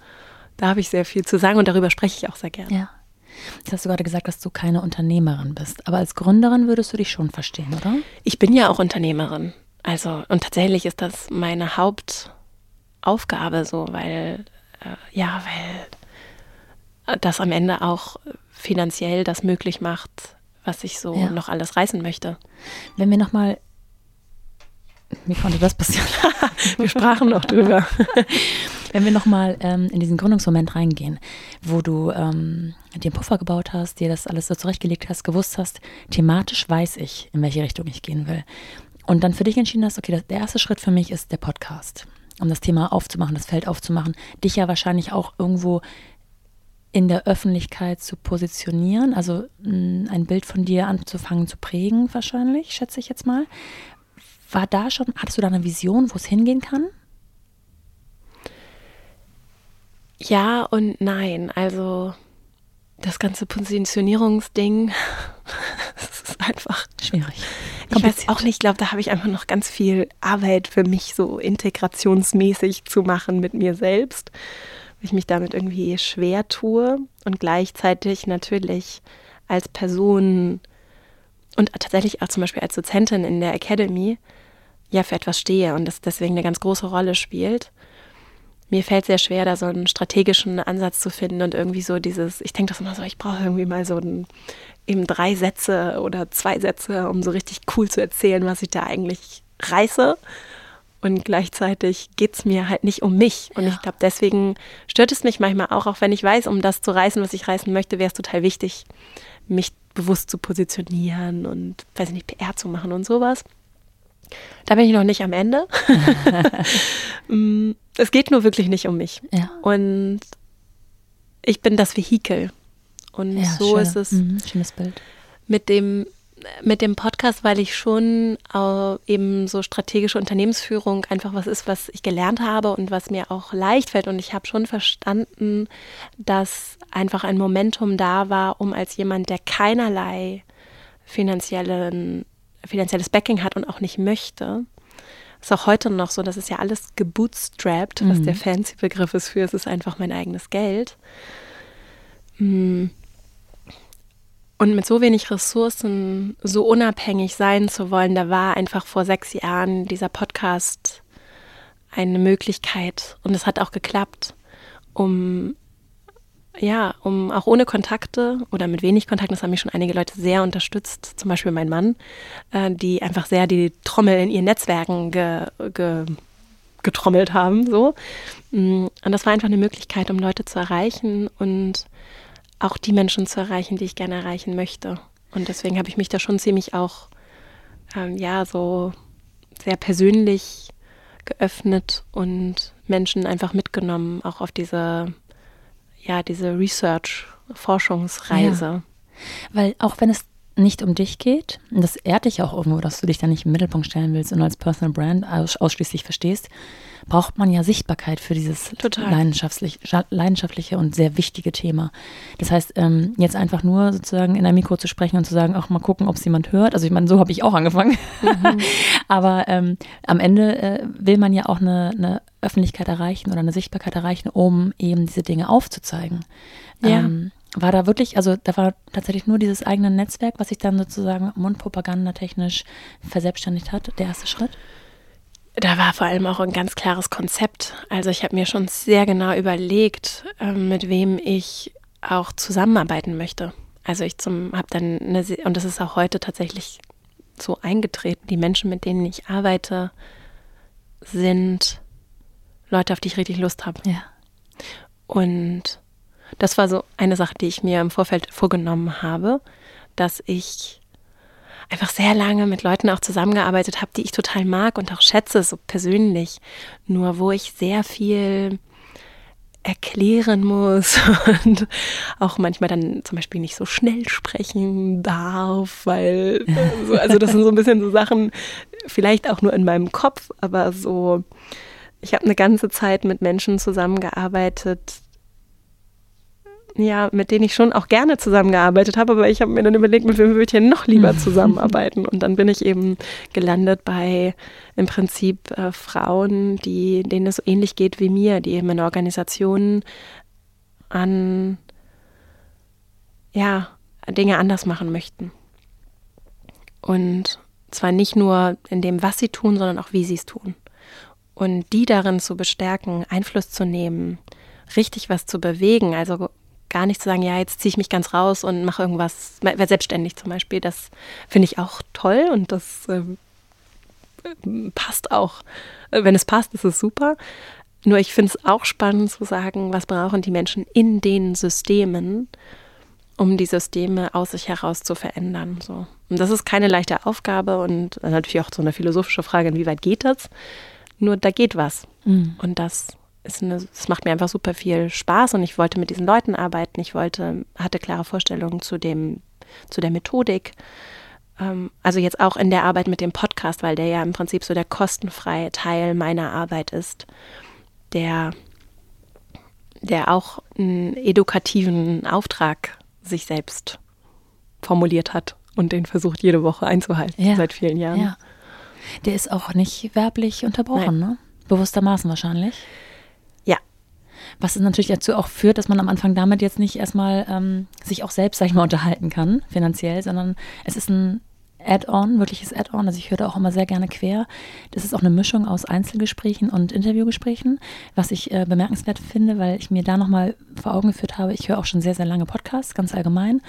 da habe ich sehr viel zu sagen und darüber spreche ich auch sehr gerne. Ja. Jetzt hast du gerade gesagt, dass du keine Unternehmerin bist. Aber als Gründerin würdest du dich schon verstehen, oder? Ich bin ja auch Unternehmerin. Also, und tatsächlich ist das meine Hauptaufgabe so, weil, äh, ja, weil das am Ende auch finanziell das möglich macht, was ich so ja. noch alles reißen möchte. Wenn wir nochmal wie konnte das passieren? wir sprachen noch drüber. Wenn wir nochmal ähm, in diesen Gründungsmoment reingehen, wo du ähm, einen Puffer gebaut hast, dir das alles so zurechtgelegt hast, gewusst hast, thematisch weiß ich, in welche Richtung ich gehen will. Und dann für dich entschieden hast, okay, der erste Schritt für mich ist der Podcast. um das Thema aufzumachen, das Feld aufzumachen, dich ja wahrscheinlich auch irgendwo in der Öffentlichkeit zu positionieren, also ein Bild von dir anzufangen zu prägen, wahrscheinlich, schätze ich jetzt mal. War da schon, hattest du da eine Vision, wo es hingehen kann? Ja und nein. Also das ganze Positionierungsding, das ist einfach schwierig. Ich weiß auch nicht, ich glaube, da habe ich einfach noch ganz viel Arbeit für mich so integrationsmäßig zu machen mit mir selbst ich mich damit irgendwie schwer tue und gleichzeitig natürlich als Person und tatsächlich auch zum Beispiel als Dozentin in der Academy ja für etwas stehe und das deswegen eine ganz große Rolle spielt. Mir fällt sehr schwer, da so einen strategischen Ansatz zu finden und irgendwie so dieses, ich denke das immer so, ich brauche irgendwie mal so ein, eben drei Sätze oder zwei Sätze, um so richtig cool zu erzählen, was ich da eigentlich reiße. Und gleichzeitig geht es mir halt nicht um mich. Und ja. ich glaube, deswegen stört es mich manchmal auch, auch wenn ich weiß, um das zu reißen, was ich reißen möchte, wäre es total wichtig, mich bewusst zu positionieren und, weiß ich nicht, PR zu machen und sowas. Da bin ich noch nicht am Ende. Mm, es geht nur wirklich nicht um mich. Ja. Und ich bin das Vehikel. Und ja, so schön. ist es mhm, schönes Bild. mit dem mit dem Podcast, weil ich schon äh, eben so strategische Unternehmensführung einfach was ist, was ich gelernt habe und was mir auch leicht fällt. Und ich habe schon verstanden, dass einfach ein Momentum da war, um als jemand, der keinerlei finanziellen, finanzielles Backing hat und auch nicht möchte, ist auch heute noch so, das ist ja alles gebootstrapped, was mhm. der fancy Begriff ist für, es ist einfach mein eigenes Geld. Mhm und mit so wenig Ressourcen so unabhängig sein zu wollen, da war einfach vor sechs Jahren dieser Podcast eine Möglichkeit. Und es hat auch geklappt, um ja, um auch ohne Kontakte oder mit wenig Kontakten, das haben mich schon einige Leute sehr unterstützt, zum Beispiel mein Mann, äh, die einfach sehr die Trommel in ihren Netzwerken ge, ge, getrommelt haben. So. Mm, und das war einfach eine Möglichkeit, um Leute zu erreichen und auch die Menschen zu erreichen, die ich gerne erreichen möchte. Und deswegen habe ich mich da schon ziemlich auch, ähm, ja, so sehr persönlich geöffnet und Menschen einfach mitgenommen, auch auf diese, ja, diese Research-Forschungsreise. Ja. Weil auch wenn es nicht um dich geht, und das ehrt dich auch irgendwo, dass du dich da nicht im Mittelpunkt stellen willst und als Personal Brand ausschließlich verstehst, braucht man ja Sichtbarkeit für dieses leidenschaftlich, leidenschaftliche und sehr wichtige Thema. Das heißt, ähm, jetzt einfach nur sozusagen in ein Mikro zu sprechen und zu sagen, ach, mal gucken, ob es jemand hört. Also ich meine, so habe ich auch angefangen. Mhm. Aber ähm, am Ende äh, will man ja auch eine, eine Öffentlichkeit erreichen oder eine Sichtbarkeit erreichen, um eben diese Dinge aufzuzeigen. Ja. Ähm, war da wirklich, also da war tatsächlich nur dieses eigene Netzwerk, was sich dann sozusagen mundpropagandatechnisch verselbstständigt hat, der erste Schritt? Da war vor allem auch ein ganz klares Konzept. Also ich habe mir schon sehr genau überlegt, ähm, mit wem ich auch zusammenarbeiten möchte. Also ich habe dann eine, und das ist auch heute tatsächlich so eingetreten, die Menschen, mit denen ich arbeite, sind Leute, auf die ich richtig Lust habe. Ja. Und das war so eine Sache, die ich mir im Vorfeld vorgenommen habe, dass ich einfach sehr lange mit Leuten auch zusammengearbeitet habe, die ich total mag und auch schätze, so persönlich. Nur wo ich sehr viel erklären muss und auch manchmal dann zum Beispiel nicht so schnell sprechen darf, weil, also das sind so ein bisschen so Sachen, vielleicht auch nur in meinem Kopf, aber so, ich habe eine ganze Zeit mit Menschen zusammengearbeitet, ja, mit denen ich schon auch gerne zusammengearbeitet habe, aber ich habe mir dann überlegt, mit wem würde ich denn noch lieber zusammenarbeiten? Und dann bin ich eben gelandet bei im Prinzip äh, Frauen, die, denen es so ähnlich geht wie mir, die eben in Organisationen an ja, Dinge anders machen möchten. Und zwar nicht nur in dem, was sie tun, sondern auch wie sie es tun. Und die darin zu bestärken, Einfluss zu nehmen, richtig was zu bewegen, also gar nicht zu sagen, ja, jetzt ziehe ich mich ganz raus und mache irgendwas, werde selbstständig zum Beispiel. Das finde ich auch toll und das äh, passt auch. Wenn es passt, ist es super. Nur ich finde es auch spannend zu sagen, was brauchen die Menschen in den Systemen, um die Systeme aus sich heraus zu verändern. So. Und das ist keine leichte Aufgabe und natürlich auch so eine philosophische Frage, inwieweit geht das? nur da geht was. Mhm. Und das das macht mir einfach super viel Spaß und ich wollte mit diesen Leuten arbeiten. Ich wollte, hatte klare Vorstellungen zu dem, zu der Methodik. Ähm, also jetzt auch in der Arbeit mit dem Podcast, weil der ja im Prinzip so der kostenfreie Teil meiner Arbeit ist, der, der auch einen edukativen Auftrag sich selbst formuliert hat und den versucht jede Woche einzuhalten ja. seit vielen Jahren. Ja. Der ist auch nicht werblich unterbrochen, Nein. ne? Bewusstermaßen wahrscheinlich. Was natürlich dazu auch führt, dass man am Anfang damit jetzt nicht erstmal ähm, sich auch selbst, sag ich mal, unterhalten kann, finanziell, sondern es ist ein Add-on, wirkliches Add-on. Also ich höre da auch immer sehr gerne quer. Das ist auch eine Mischung aus Einzelgesprächen und Interviewgesprächen, was ich äh, bemerkenswert finde, weil ich mir da nochmal vor Augen geführt habe, ich höre auch schon sehr, sehr lange Podcasts, ganz allgemein.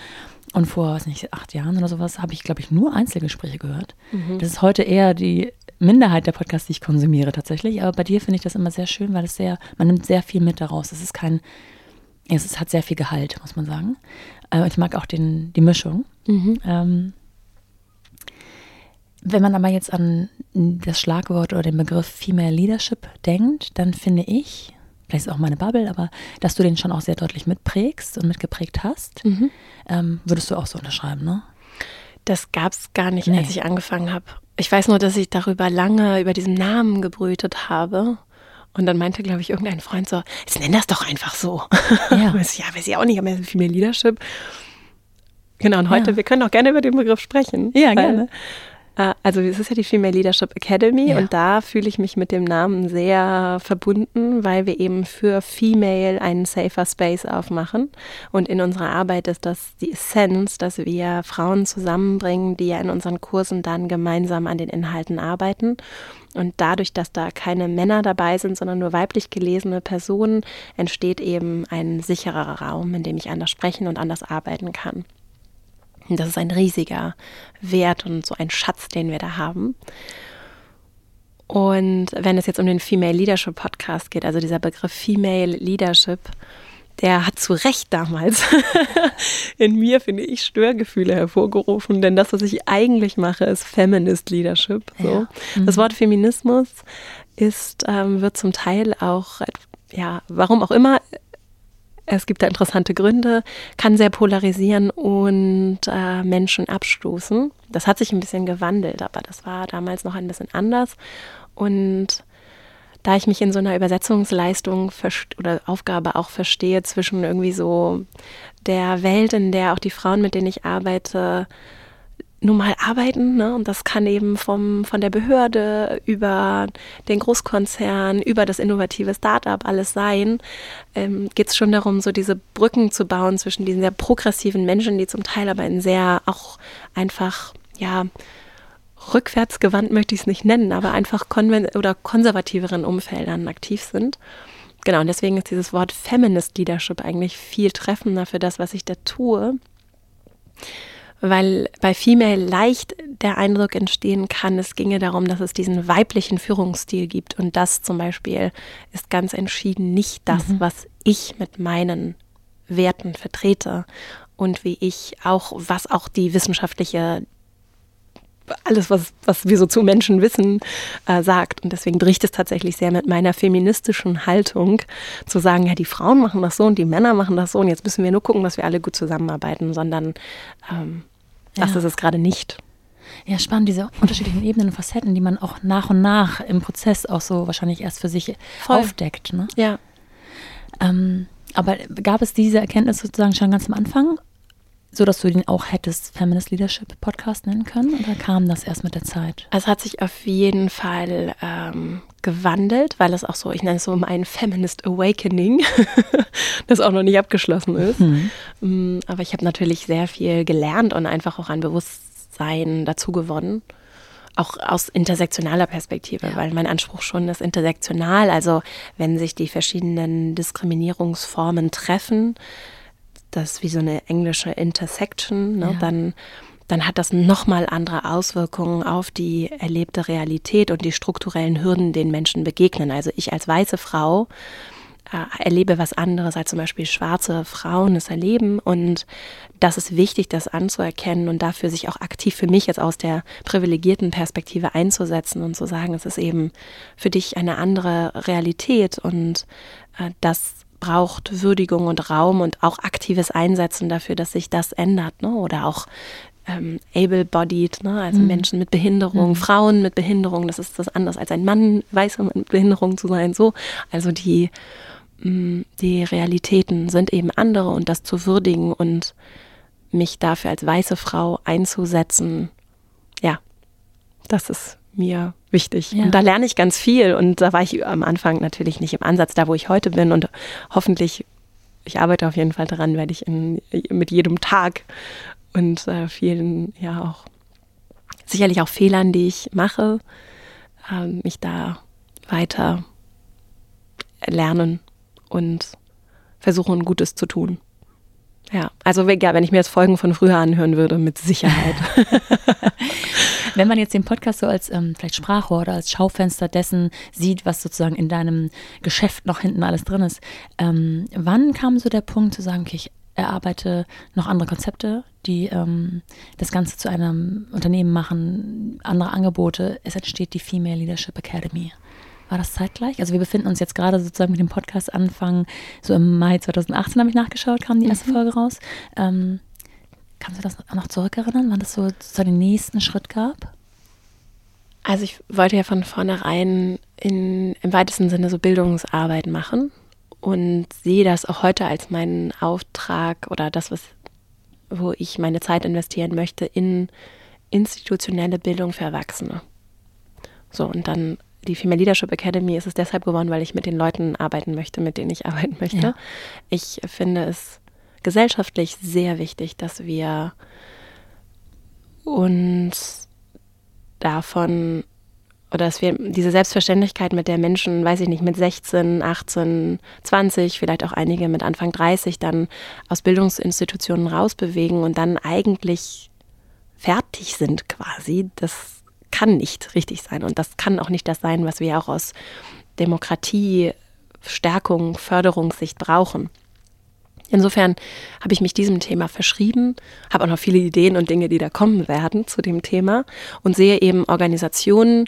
Und vor, weiß nicht, acht Jahren oder sowas habe ich, glaube ich, nur Einzelgespräche gehört. Mhm. Das ist heute eher die Minderheit der Podcasts, die ich konsumiere tatsächlich. Aber bei dir finde ich das immer sehr schön, weil es sehr, man nimmt sehr viel mit daraus. Es ist kein, es ist, hat sehr viel Gehalt, muss man sagen. Äh, ich mag auch den, die Mischung. Mhm. Ähm, wenn man aber jetzt an das Schlagwort oder den Begriff Female Leadership denkt, dann finde ich, vielleicht ist auch meine Bubble, aber dass du den schon auch sehr deutlich mitprägst und mitgeprägt hast, mhm. ähm, würdest du auch so unterschreiben, ne? Das gab es gar nicht, nee. als ich angefangen habe. Ich weiß nur, dass ich darüber lange über diesen Namen gebrütet habe. Und dann meinte, glaube ich, irgendein Freund so, jetzt nenn das doch einfach so. Ja, ja weiß ich auch nicht, aber Female Leadership. Genau, und heute, ja. wir können auch gerne über den Begriff sprechen. Ja, gerne. Äh, also es ist ja die Female Leadership Academy ja. und da fühle ich mich mit dem Namen sehr verbunden, weil wir eben für Female einen safer Space aufmachen. Und in unserer Arbeit ist das die Essenz, dass wir Frauen zusammenbringen, die ja in unseren Kursen dann gemeinsam an den Inhalten arbeiten. Und dadurch, dass da keine Männer dabei sind, sondern nur weiblich gelesene Personen, entsteht eben ein sicherer Raum, in dem ich anders sprechen und anders arbeiten kann. Das ist ein riesiger Wert und so ein Schatz, den wir da haben. Und wenn es jetzt um den Female Leadership Podcast geht, also dieser Begriff Female Leadership, der hat zu Recht damals in mir, finde ich, Störgefühle hervorgerufen. Denn das, was ich eigentlich mache, ist Feminist Leadership. So. Ja. Mhm. Das Wort Feminismus ist, ähm, wird zum Teil auch, ja, warum auch immer, es gibt da interessante Gründe, kann sehr polarisieren und äh, Menschen abstoßen. Das hat sich ein bisschen gewandelt, aber das war damals noch ein bisschen anders. Und da ich mich in so einer Übersetzungsleistung oder Aufgabe auch verstehe zwischen irgendwie so der Welt, in der auch die Frauen, mit denen ich arbeite, nun mal arbeiten. Ne? Und das kann eben vom, von der Behörde über den Großkonzern, über das innovative Startup alles sein. Ähm, Geht es schon darum, so diese Brücken zu bauen zwischen diesen sehr progressiven Menschen, die zum Teil aber in sehr auch einfach, ja, rückwärtsgewandt möchte ich es nicht nennen, aber einfach konven oder konservativeren Umfeldern aktiv sind. Genau, und deswegen ist dieses Wort Feminist Leadership eigentlich viel treffender für das, was ich da tue weil bei Female leicht der Eindruck entstehen kann, es ginge darum, dass es diesen weiblichen Führungsstil gibt. Und das zum Beispiel ist ganz entschieden nicht das, mhm. was ich mit meinen Werten vertrete und wie ich auch, was auch die wissenschaftliche alles, was, was wir so zu Menschen wissen, äh, sagt. Und deswegen bricht es tatsächlich sehr mit meiner feministischen Haltung, zu sagen, ja, die Frauen machen das so und die Männer machen das so und jetzt müssen wir nur gucken, dass wir alle gut zusammenarbeiten, sondern ähm, das ja. ist es gerade nicht. Ja, spannend, diese unterschiedlichen Ebenen und Facetten, die man auch nach und nach im Prozess auch so wahrscheinlich erst für sich Voll. aufdeckt. Ne? Ja. Ähm, aber gab es diese Erkenntnis sozusagen schon ganz am Anfang, so dass du den auch hättest Feminist Leadership Podcast nennen können oder kam das erst mit der Zeit? Es hat sich auf jeden Fall ähm, gewandelt, weil es auch so, ich nenne es so mein Feminist Awakening, das auch noch nicht abgeschlossen ist. Mhm. Aber ich habe natürlich sehr viel gelernt und einfach auch ein Bewusstsein dazu gewonnen. Auch aus intersektionaler Perspektive, ja. weil mein Anspruch schon ist intersektional. Also wenn sich die verschiedenen Diskriminierungsformen treffen, das ist wie so eine englische Intersection, ne, ja. dann dann hat das nochmal andere Auswirkungen auf die erlebte Realität und die strukturellen Hürden, denen Menschen begegnen. Also ich als weiße Frau äh, erlebe was anderes als zum Beispiel schwarze Frauen es erleben. Und das ist wichtig, das anzuerkennen und dafür sich auch aktiv für mich jetzt aus der privilegierten Perspektive einzusetzen und zu sagen, es ist eben für dich eine andere Realität und äh, das braucht Würdigung und Raum und auch aktives Einsetzen dafür, dass sich das ändert. Ne? Oder auch ähm, able-bodied, ne? also mhm. Menschen mit Behinderung, mhm. Frauen mit Behinderung, das ist das anders als ein Mann, weißer mit Behinderung zu sein, so. Also die, mh, mm, die Realitäten sind eben andere und das zu würdigen und mich dafür als weiße Frau einzusetzen, ja, das ist mir wichtig. Ja. Und da lerne ich ganz viel und da war ich am Anfang natürlich nicht im Ansatz da, wo ich heute bin und hoffentlich ich arbeite auf jeden Fall daran, werde ich in, mit jedem Tag und äh, vielen, ja auch sicherlich auch Fehlern, die ich mache, äh, mich da weiter lernen und versuchen, Gutes zu tun. Ja, also ja, wenn ich mir jetzt Folgen von früher anhören würde, mit Sicherheit. wenn man jetzt den Podcast so als ähm, vielleicht Sprachrohr oder als Schaufenster dessen sieht, was sozusagen in deinem Geschäft noch hinten alles drin ist, ähm, wann kam so der Punkt zu sagen, okay, ich erarbeite noch andere Konzepte, die ähm, das Ganze zu einem Unternehmen machen, andere Angebote. Es entsteht die Female Leadership Academy. War das zeitgleich? Also wir befinden uns jetzt gerade sozusagen mit dem Podcast Anfang, so im Mai 2018 habe ich nachgeschaut, kam die erste mhm. Folge raus. Ähm, kannst du das noch zurückerinnern, wann das so sozusagen den nächsten Schritt gab? Also ich wollte ja von vornherein in, im weitesten Sinne so Bildungsarbeit machen und sehe das auch heute als meinen Auftrag oder das, was, wo ich meine Zeit investieren möchte, in institutionelle Bildung für Erwachsene. So, und dann die Female Leadership Academy ist es deshalb geworden, weil ich mit den Leuten arbeiten möchte, mit denen ich arbeiten möchte. Ja. Ich finde es gesellschaftlich sehr wichtig, dass wir uns davon oder dass wir diese Selbstverständlichkeit, mit der Menschen, weiß ich nicht, mit 16, 18, 20, vielleicht auch einige mit Anfang 30 dann aus Bildungsinstitutionen rausbewegen und dann eigentlich fertig sind quasi, das kann nicht richtig sein. Und das kann auch nicht das sein, was wir auch aus Demokratie, Stärkung, Förderungssicht brauchen. Insofern habe ich mich diesem Thema verschrieben, habe auch noch viele Ideen und Dinge, die da kommen werden zu dem Thema und sehe eben Organisationen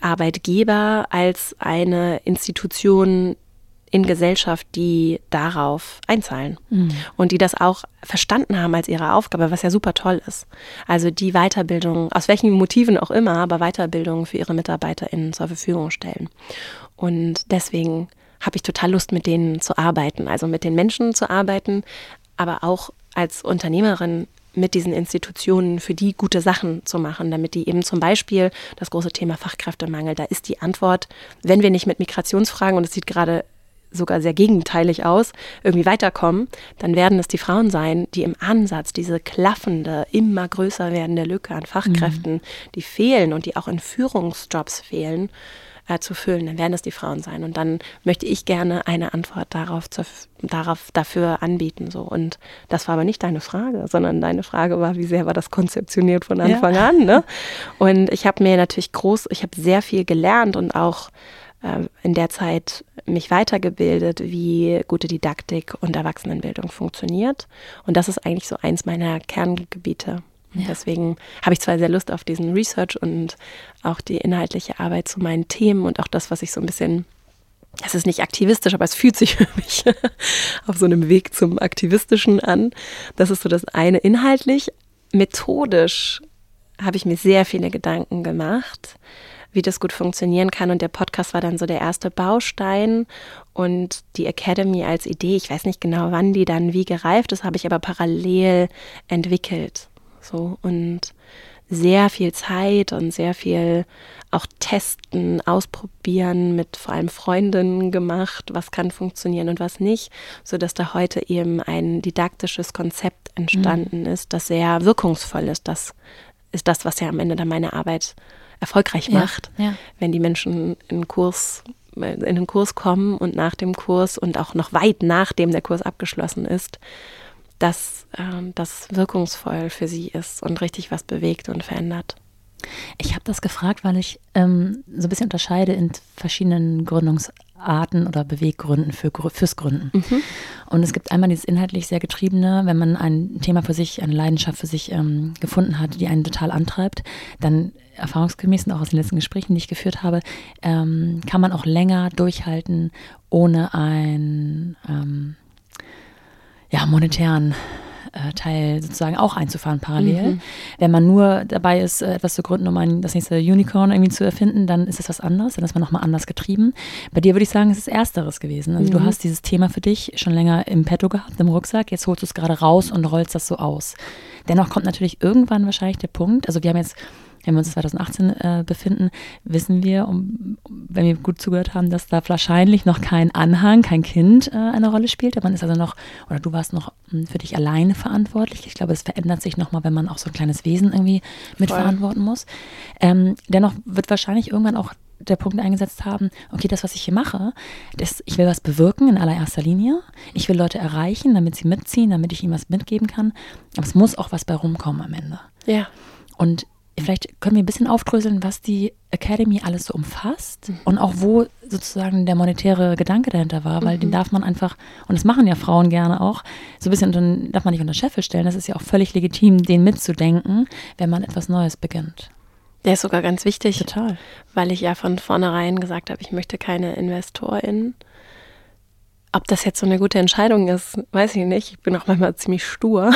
Arbeitgeber als eine Institution in Gesellschaft, die darauf einzahlen mhm. und die das auch verstanden haben als ihre Aufgabe, was ja super toll ist. Also die Weiterbildung, aus welchen Motiven auch immer, aber Weiterbildung für ihre MitarbeiterInnen zur Verfügung stellen. Und deswegen habe ich total Lust, mit denen zu arbeiten, also mit den Menschen zu arbeiten, aber auch als Unternehmerin mit diesen Institutionen für die gute Sachen zu machen, damit die eben zum Beispiel das große Thema Fachkräftemangel, da ist die Antwort, wenn wir nicht mit Migrationsfragen, und es sieht gerade sogar sehr gegenteilig aus, irgendwie weiterkommen, dann werden es die Frauen sein, die im Ansatz diese klaffende, immer größer werdende Lücke an Fachkräften, mhm. die fehlen und die auch in Führungsjobs fehlen, äh, zu füllen, dann werden es die Frauen sein. Und dann möchte ich gerne eine Antwort darauf, zu, darauf dafür anbieten. So. Und das war aber nicht deine Frage, sondern deine Frage war, wie sehr war das konzeptioniert von Anfang ja. an. Ne? Und ich habe mir natürlich groß, ich habe sehr viel gelernt und auch in der Zeit mich weitergebildet, wie gute Didaktik und Erwachsenenbildung funktioniert. Und das ist eigentlich so eins meiner Kerngebiete. Ja. Deswegen habe ich zwar sehr Lust auf diesen Research und auch die inhaltliche Arbeit zu meinen Themen und auch das, was ich so ein bisschen, es ist nicht aktivistisch, aber es fühlt sich für mich auf so einem Weg zum Aktivistischen an. Das ist so das eine. Inhaltlich, methodisch habe ich mir sehr viele Gedanken gemacht wie das gut funktionieren kann. Und der Podcast war dann so der erste Baustein und die Academy als Idee. Ich weiß nicht genau, wann die dann wie gereift ist, habe ich aber parallel entwickelt. So und sehr viel Zeit und sehr viel auch testen, ausprobieren, mit vor allem Freundinnen gemacht, was kann funktionieren und was nicht, so dass da heute eben ein didaktisches Konzept entstanden mhm. ist, das sehr wirkungsvoll ist. Das ist das, was ja am Ende dann meine Arbeit erfolgreich macht, ja, ja. wenn die Menschen in Kurs in den Kurs kommen und nach dem Kurs und auch noch weit nachdem der Kurs abgeschlossen ist, dass ähm, das wirkungsvoll für sie ist und richtig was bewegt und verändert. Ich habe das gefragt, weil ich ähm, so ein bisschen unterscheide in verschiedenen Gründungs Arten oder Beweggründen für, fürs Gründen. Mhm. Und es gibt einmal dieses inhaltlich sehr getriebene, wenn man ein Thema für sich, eine Leidenschaft für sich ähm, gefunden hat, die einen total antreibt, dann erfahrungsgemäß und auch aus den letzten Gesprächen, die ich geführt habe, ähm, kann man auch länger durchhalten, ohne ein ähm, ja, monetären Teil sozusagen auch einzufahren parallel. Mhm. Wenn man nur dabei ist, äh, etwas zu gründen, um ein, das nächste Unicorn irgendwie zu erfinden, dann ist es was anderes, dann ist man nochmal anders getrieben. Bei dir würde ich sagen, es ist Ersteres gewesen. Also mhm. du hast dieses Thema für dich schon länger im Petto gehabt, im Rucksack, jetzt holst du es gerade raus und rollst das so aus. Dennoch kommt natürlich irgendwann wahrscheinlich der Punkt, also wir haben jetzt wenn wir uns 2018 äh, befinden, wissen wir, um, wenn wir gut zugehört haben, dass da wahrscheinlich noch kein Anhang, kein Kind äh, eine Rolle spielt. Man ist also noch, oder du warst noch hm, für dich alleine verantwortlich. Ich glaube, es verändert sich nochmal, wenn man auch so ein kleines Wesen irgendwie mitverantworten muss. Ähm, dennoch wird wahrscheinlich irgendwann auch der Punkt eingesetzt haben, okay, das, was ich hier mache, das, ich will was bewirken in allererster Linie. Ich will Leute erreichen, damit sie mitziehen, damit ich ihnen was mitgeben kann. Aber es muss auch was bei rumkommen am Ende. Ja. Und Vielleicht können wir ein bisschen aufdröseln, was die Academy alles so umfasst mhm. und auch wo sozusagen der monetäre Gedanke dahinter war, weil mhm. den darf man einfach, und das machen ja Frauen gerne auch, so ein bisschen, dann darf man nicht unter Scheffel stellen. Das ist ja auch völlig legitim, den mitzudenken, wenn man etwas Neues beginnt. Der ist sogar ganz wichtig. Total. Weil ich ja von vornherein gesagt habe, ich möchte keine InvestorInnen. Ob das jetzt so eine gute Entscheidung ist, weiß ich nicht. Ich bin auch manchmal ziemlich stur.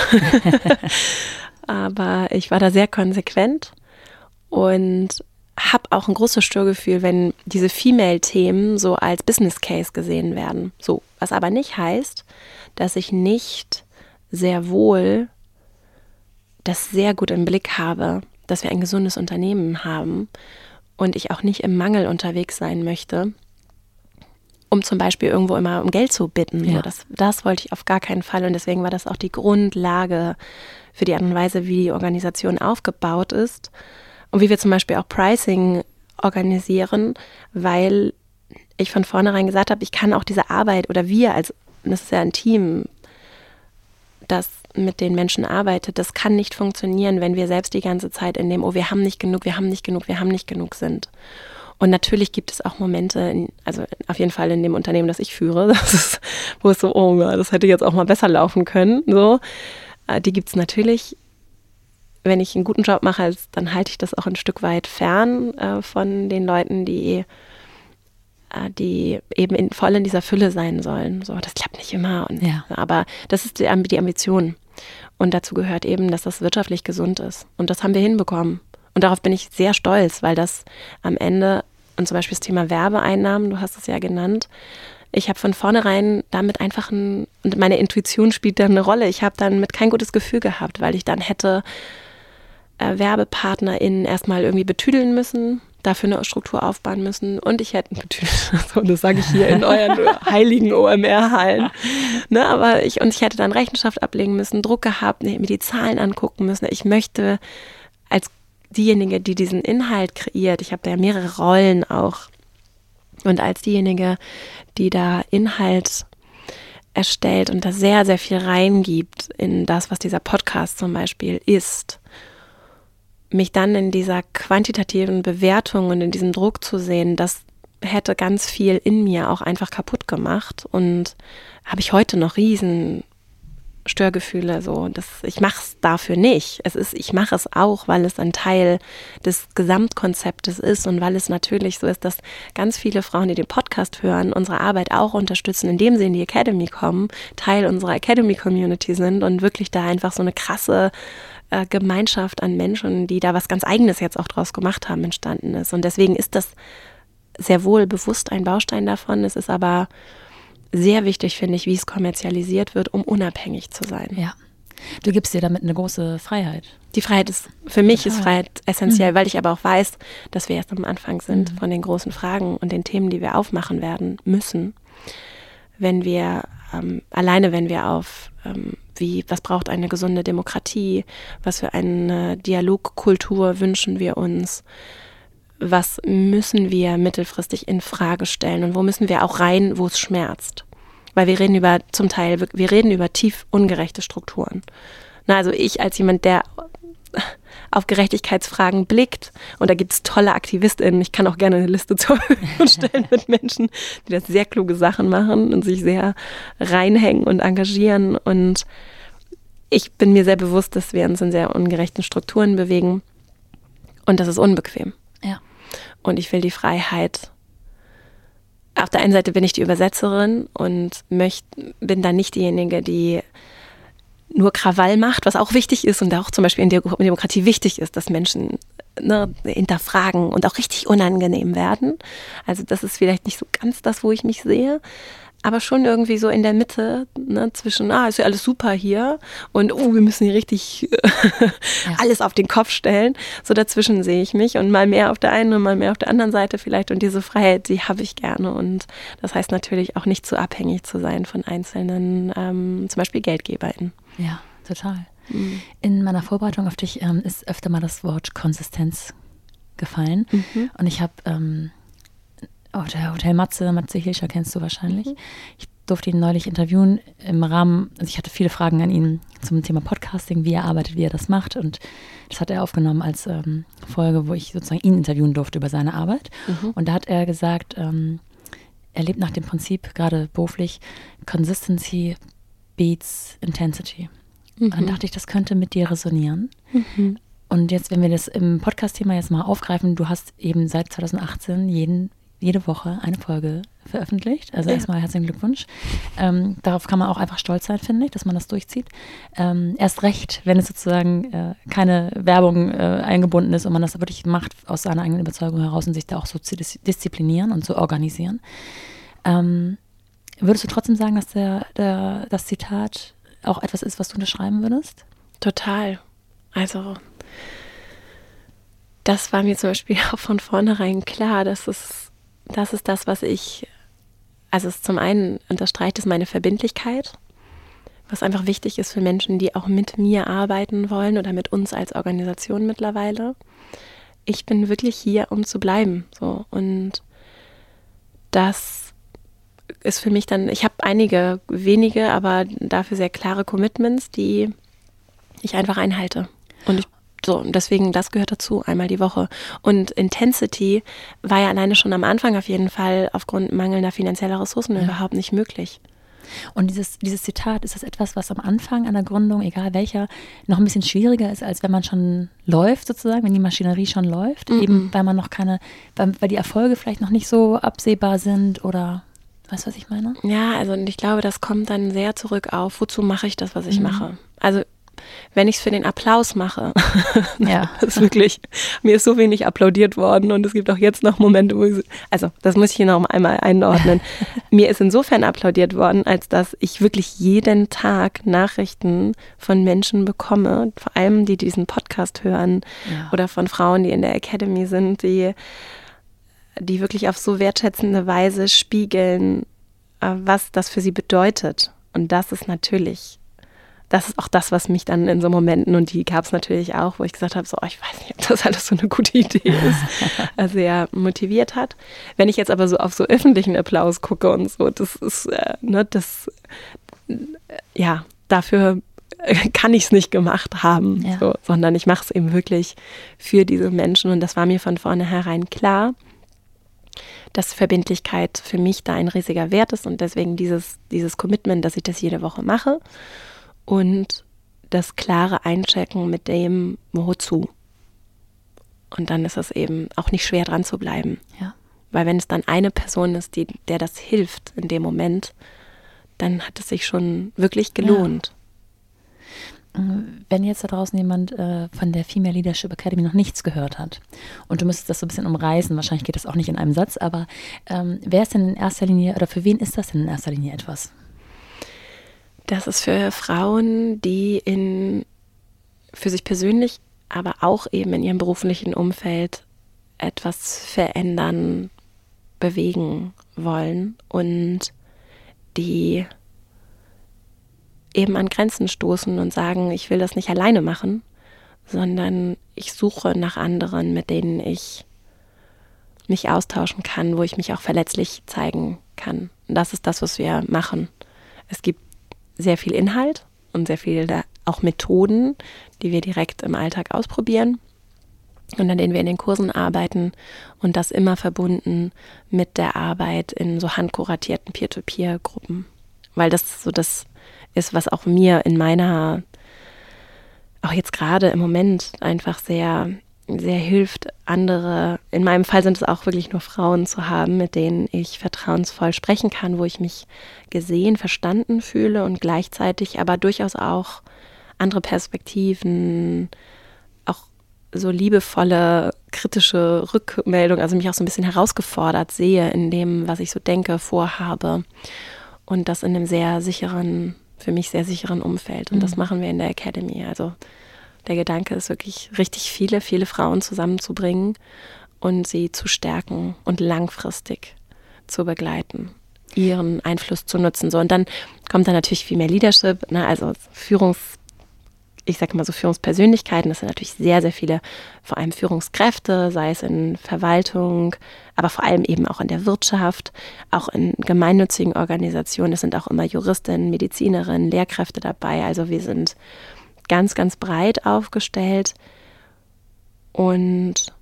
aber ich war da sehr konsequent und habe auch ein großes Störgefühl, wenn diese Female-Themen so als Business Case gesehen werden. So, was aber nicht heißt, dass ich nicht sehr wohl das sehr gut im Blick habe, dass wir ein gesundes Unternehmen haben und ich auch nicht im Mangel unterwegs sein möchte, um zum Beispiel irgendwo immer um Geld zu bitten. Ja. So, das, das wollte ich auf gar keinen Fall und deswegen war das auch die Grundlage für die Art und Weise, wie die Organisation aufgebaut ist und wie wir zum Beispiel auch Pricing organisieren, weil ich von vornherein gesagt habe, ich kann auch diese Arbeit oder wir als, das ist ja ein Team, das mit den Menschen arbeitet, das kann nicht funktionieren, wenn wir selbst die ganze Zeit in dem, oh, wir haben nicht genug, wir haben nicht genug, wir haben nicht genug sind. Und natürlich gibt es auch Momente, in, also auf jeden Fall in dem Unternehmen, das ich führe, das ist, wo es so, oh, das hätte jetzt auch mal besser laufen können, so. Äh, die gibt es natürlich. Wenn ich einen guten Job mache, dann halte ich das auch ein Stück weit fern äh, von den Leuten, die, äh, die eben in, voll in dieser Fülle sein sollen. So, das klappt nicht immer. Und, ja. Aber das ist die, die Ambition. Und dazu gehört eben, dass das wirtschaftlich gesund ist. Und das haben wir hinbekommen. Und darauf bin ich sehr stolz, weil das am Ende, und zum Beispiel das Thema Werbeeinnahmen, du hast es ja genannt, ich habe von vornherein damit einfach ein, und meine Intuition spielt da eine Rolle. Ich habe dann mit kein gutes Gefühl gehabt, weil ich dann hätte äh, WerbepartnerInnen erstmal irgendwie betüdeln müssen, dafür eine Struktur aufbauen müssen und ich hätte betüdelt, so, das sage ich hier in euren heiligen OMR-Hallen. Ne, aber ich, und ich hätte dann Rechenschaft ablegen müssen, Druck gehabt, mir die Zahlen angucken müssen. Ich möchte als diejenige, die diesen Inhalt kreiert, ich habe da ja mehrere Rollen auch und als diejenige, die da Inhalt erstellt und da sehr, sehr viel reingibt in das, was dieser Podcast zum Beispiel ist, mich dann in dieser quantitativen Bewertung und in diesem Druck zu sehen, das hätte ganz viel in mir auch einfach kaputt gemacht und habe ich heute noch riesen Störgefühle. So, das, ich mache es dafür nicht. Es ist, ich mache es auch, weil es ein Teil des Gesamtkonzeptes ist und weil es natürlich so ist, dass ganz viele Frauen, die den Podcast hören, unsere Arbeit auch unterstützen, indem sie in die Academy kommen, Teil unserer Academy-Community sind und wirklich da einfach so eine krasse äh, Gemeinschaft an Menschen, die da was ganz Eigenes jetzt auch draus gemacht haben, entstanden ist. Und deswegen ist das sehr wohl bewusst ein Baustein davon. Es ist aber sehr wichtig, finde ich, wie es kommerzialisiert wird, um unabhängig zu sein. Ja. Du gibst dir damit eine große Freiheit. Die Freiheit ist, für mich Total. ist Freiheit essentiell, mhm. weil ich aber auch weiß, dass wir erst am Anfang sind mhm. von den großen Fragen und den Themen, die wir aufmachen werden müssen. Wenn wir, ähm, alleine wenn wir auf, ähm, wie, was braucht eine gesunde Demokratie, was für eine Dialogkultur wünschen wir uns, was müssen wir mittelfristig in Frage stellen und wo müssen wir auch rein, wo es schmerzt. Weil wir reden über zum Teil, wir reden über tief ungerechte Strukturen. Na, also ich als jemand, der auf Gerechtigkeitsfragen blickt. Und da gibt es tolle AktivistInnen. Ich kann auch gerne eine Liste zur Verfügung stellen mit Menschen, die das sehr kluge Sachen machen und sich sehr reinhängen und engagieren. Und ich bin mir sehr bewusst, dass wir uns in sehr ungerechten Strukturen bewegen. Und das ist unbequem. Und ich will die Freiheit. Auf der einen Seite bin ich die Übersetzerin und möcht, bin dann nicht diejenige, die nur Krawall macht, was auch wichtig ist und auch zum Beispiel in der Demokratie wichtig ist, dass Menschen ne, hinterfragen und auch richtig unangenehm werden. Also das ist vielleicht nicht so ganz das, wo ich mich sehe, aber schon irgendwie so in der Mitte ne, zwischen, ah, ist ja alles super hier und oh, wir müssen hier richtig ja. alles auf den Kopf stellen. So dazwischen sehe ich mich und mal mehr auf der einen und mal mehr auf der anderen Seite vielleicht und diese Freiheit, die habe ich gerne und das heißt natürlich auch nicht zu abhängig zu sein von einzelnen, ähm, zum Beispiel GeldgeberInnen. Ja, total. Mhm. In meiner Vorbereitung auf dich ähm, ist öfter mal das Wort Konsistenz gefallen mhm. und ich habe ähm, Hotel, Hotel Matze, Matze Hilscher kennst du wahrscheinlich. Mhm. Ich durfte ihn neulich interviewen im Rahmen, also ich hatte viele Fragen an ihn zum Thema Podcasting, wie er arbeitet, wie er das macht und das hat er aufgenommen als ähm, Folge, wo ich sozusagen ihn interviewen durfte über seine Arbeit mhm. und da hat er gesagt, ähm, er lebt nach dem Prinzip, gerade beruflich, Consistency beats Intensity. Mhm. Und dann dachte ich, das könnte mit dir resonieren. Mhm. Und jetzt, wenn wir das im Podcast-Thema jetzt mal aufgreifen, du hast eben seit 2018 jeden jede Woche eine Folge veröffentlicht. Also ja. erstmal herzlichen Glückwunsch. Ähm, darauf kann man auch einfach stolz sein, finde ich, dass man das durchzieht. Ähm, erst recht, wenn es sozusagen äh, keine Werbung äh, eingebunden ist und man das wirklich macht aus seiner eigenen Überzeugung heraus und sich da auch so zu dis disziplinieren und zu organisieren. Ähm, würdest du trotzdem sagen, dass der, der, das Zitat auch etwas ist, was du unterschreiben würdest? Total. Also das war mir zum Beispiel auch von vornherein klar, dass es das ist das, was ich, also es zum einen unterstreicht es meine Verbindlichkeit, was einfach wichtig ist für Menschen, die auch mit mir arbeiten wollen oder mit uns als Organisation mittlerweile. Ich bin wirklich hier, um zu bleiben. So. Und das ist für mich dann, ich habe einige wenige, aber dafür sehr klare Commitments, die ich einfach einhalte. Und ich so, deswegen, das gehört dazu, einmal die Woche. Und Intensity war ja alleine schon am Anfang auf jeden Fall aufgrund mangelnder finanzieller Ressourcen ja. überhaupt nicht möglich. Und dieses, dieses Zitat, ist das etwas, was am Anfang einer Gründung, egal welcher, noch ein bisschen schwieriger ist, als wenn man schon läuft, sozusagen, wenn die Maschinerie schon läuft, mm -mm. eben weil man noch keine, weil, weil die Erfolge vielleicht noch nicht so absehbar sind oder Weißt du, was ich meine? Ja, also und ich glaube, das kommt dann sehr zurück auf, wozu mache ich das, was ich mhm. mache. Also wenn ich es für den Applaus mache. Ja. das ist wirklich, mir ist so wenig applaudiert worden und es gibt auch jetzt noch Momente, wo ich, also das muss ich hier noch einmal einordnen. mir ist insofern applaudiert worden, als dass ich wirklich jeden Tag Nachrichten von Menschen bekomme, vor allem die diesen Podcast hören ja. oder von Frauen, die in der Academy sind, die, die wirklich auf so wertschätzende Weise spiegeln, äh, was das für sie bedeutet. Und das ist natürlich das ist auch das, was mich dann in so Momenten, und die gab es natürlich auch, wo ich gesagt habe, so, oh, ich weiß nicht, ob das alles so eine gute Idee ist, sehr motiviert hat. Wenn ich jetzt aber so auf so öffentlichen Applaus gucke und so, das ist, äh, ne, das, äh, ja, dafür kann ich es nicht gemacht haben, ja. so, sondern ich mache es eben wirklich für diese Menschen und das war mir von vornherein klar dass Verbindlichkeit für mich da ein riesiger Wert ist und deswegen dieses, dieses Commitment, dass ich das jede Woche mache und das klare Einchecken mit dem wozu. Und dann ist es eben auch nicht schwer dran zu bleiben. Ja. Weil wenn es dann eine Person ist, die, der das hilft in dem Moment, dann hat es sich schon wirklich gelohnt. Ja. Wenn jetzt da draußen jemand äh, von der Female Leadership Academy noch nichts gehört hat und du müsstest das so ein bisschen umreißen, wahrscheinlich geht das auch nicht in einem Satz, aber ähm, wer ist denn in erster Linie oder für wen ist das denn in erster Linie etwas? Das ist für Frauen, die in, für sich persönlich, aber auch eben in ihrem beruflichen Umfeld etwas verändern, bewegen wollen und die eben an Grenzen stoßen und sagen, ich will das nicht alleine machen, sondern ich suche nach anderen, mit denen ich mich austauschen kann, wo ich mich auch verletzlich zeigen kann. Und das ist das, was wir machen. Es gibt sehr viel Inhalt und sehr viel auch Methoden, die wir direkt im Alltag ausprobieren und an denen wir in den Kursen arbeiten und das immer verbunden mit der Arbeit in so handkuratierten Peer-to-Peer-Gruppen, weil das so das ist, was auch mir in meiner, auch jetzt gerade im Moment einfach sehr, sehr hilft, andere, in meinem Fall sind es auch wirklich nur Frauen zu haben, mit denen ich vertrauensvoll sprechen kann, wo ich mich gesehen, verstanden fühle und gleichzeitig aber durchaus auch andere Perspektiven, auch so liebevolle, kritische Rückmeldung, also mich auch so ein bisschen herausgefordert sehe in dem, was ich so denke, vorhabe. Und das in einem sehr sicheren, für mich sehr sicheren Umfeld. Und mhm. das machen wir in der Academy. Also der Gedanke ist wirklich, richtig viele, viele Frauen zusammenzubringen und sie zu stärken und langfristig zu begleiten ihren Einfluss zu nutzen. So, und dann kommt da natürlich viel mehr Leadership, ne, also Führungs, ich sage mal so Führungspersönlichkeiten, das sind natürlich sehr, sehr viele, vor allem Führungskräfte, sei es in Verwaltung, aber vor allem eben auch in der Wirtschaft, auch in gemeinnützigen Organisationen. Es sind auch immer Juristinnen, Medizinerinnen, Lehrkräfte dabei. Also wir sind ganz, ganz breit aufgestellt und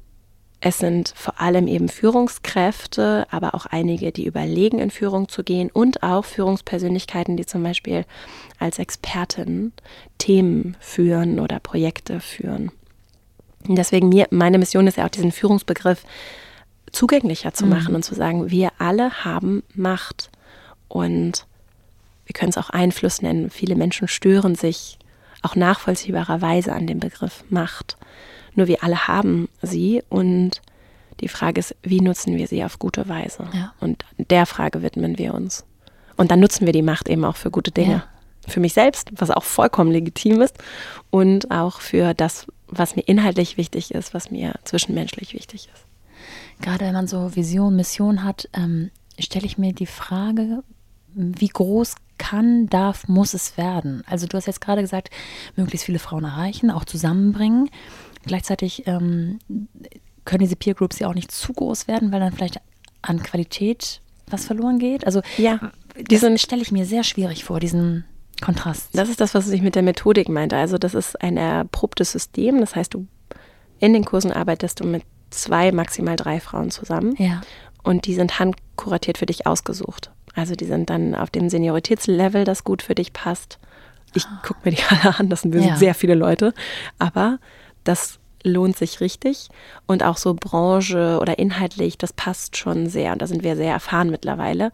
es sind vor allem eben Führungskräfte, aber auch einige, die überlegen, in Führung zu gehen und auch Führungspersönlichkeiten, die zum Beispiel als Expertin Themen führen oder Projekte führen. Und deswegen mir, meine Mission ist ja auch diesen Führungsbegriff zugänglicher zu machen mhm. und zu sagen, wir alle haben Macht und wir können es auch Einfluss nennen. Viele Menschen stören sich auch nachvollziehbarerweise an dem Begriff Macht. Nur wir alle haben sie und die Frage ist, wie nutzen wir sie auf gute Weise? Ja. Und der Frage widmen wir uns. Und dann nutzen wir die Macht eben auch für gute Dinge. Ja. Für mich selbst, was auch vollkommen legitim ist, und auch für das, was mir inhaltlich wichtig ist, was mir zwischenmenschlich wichtig ist. Gerade wenn man so Vision, Mission hat, ähm, stelle ich mir die Frage, wie groß kann, darf, muss es werden? Also du hast jetzt gerade gesagt, möglichst viele Frauen erreichen, auch zusammenbringen. Gleichzeitig ähm, können diese Peer Groups ja auch nicht zu groß werden, weil dann vielleicht an Qualität was verloren geht. Also ja, diesen stelle ich mir sehr schwierig vor, diesen Kontrast. Das ist das, was ich mit der Methodik meinte. Also das ist ein erprobtes System. Das heißt, du in den Kursen arbeitest du mit zwei, maximal drei Frauen zusammen. Ja. Und die sind handkuratiert für dich ausgesucht. Also die sind dann auf dem Senioritätslevel, das gut für dich passt. Ich ah. gucke mir die alle an, das sind ja. sehr viele Leute. Aber das lohnt sich richtig. Und auch so Branche oder inhaltlich, das passt schon sehr. Und da sind wir sehr erfahren mittlerweile.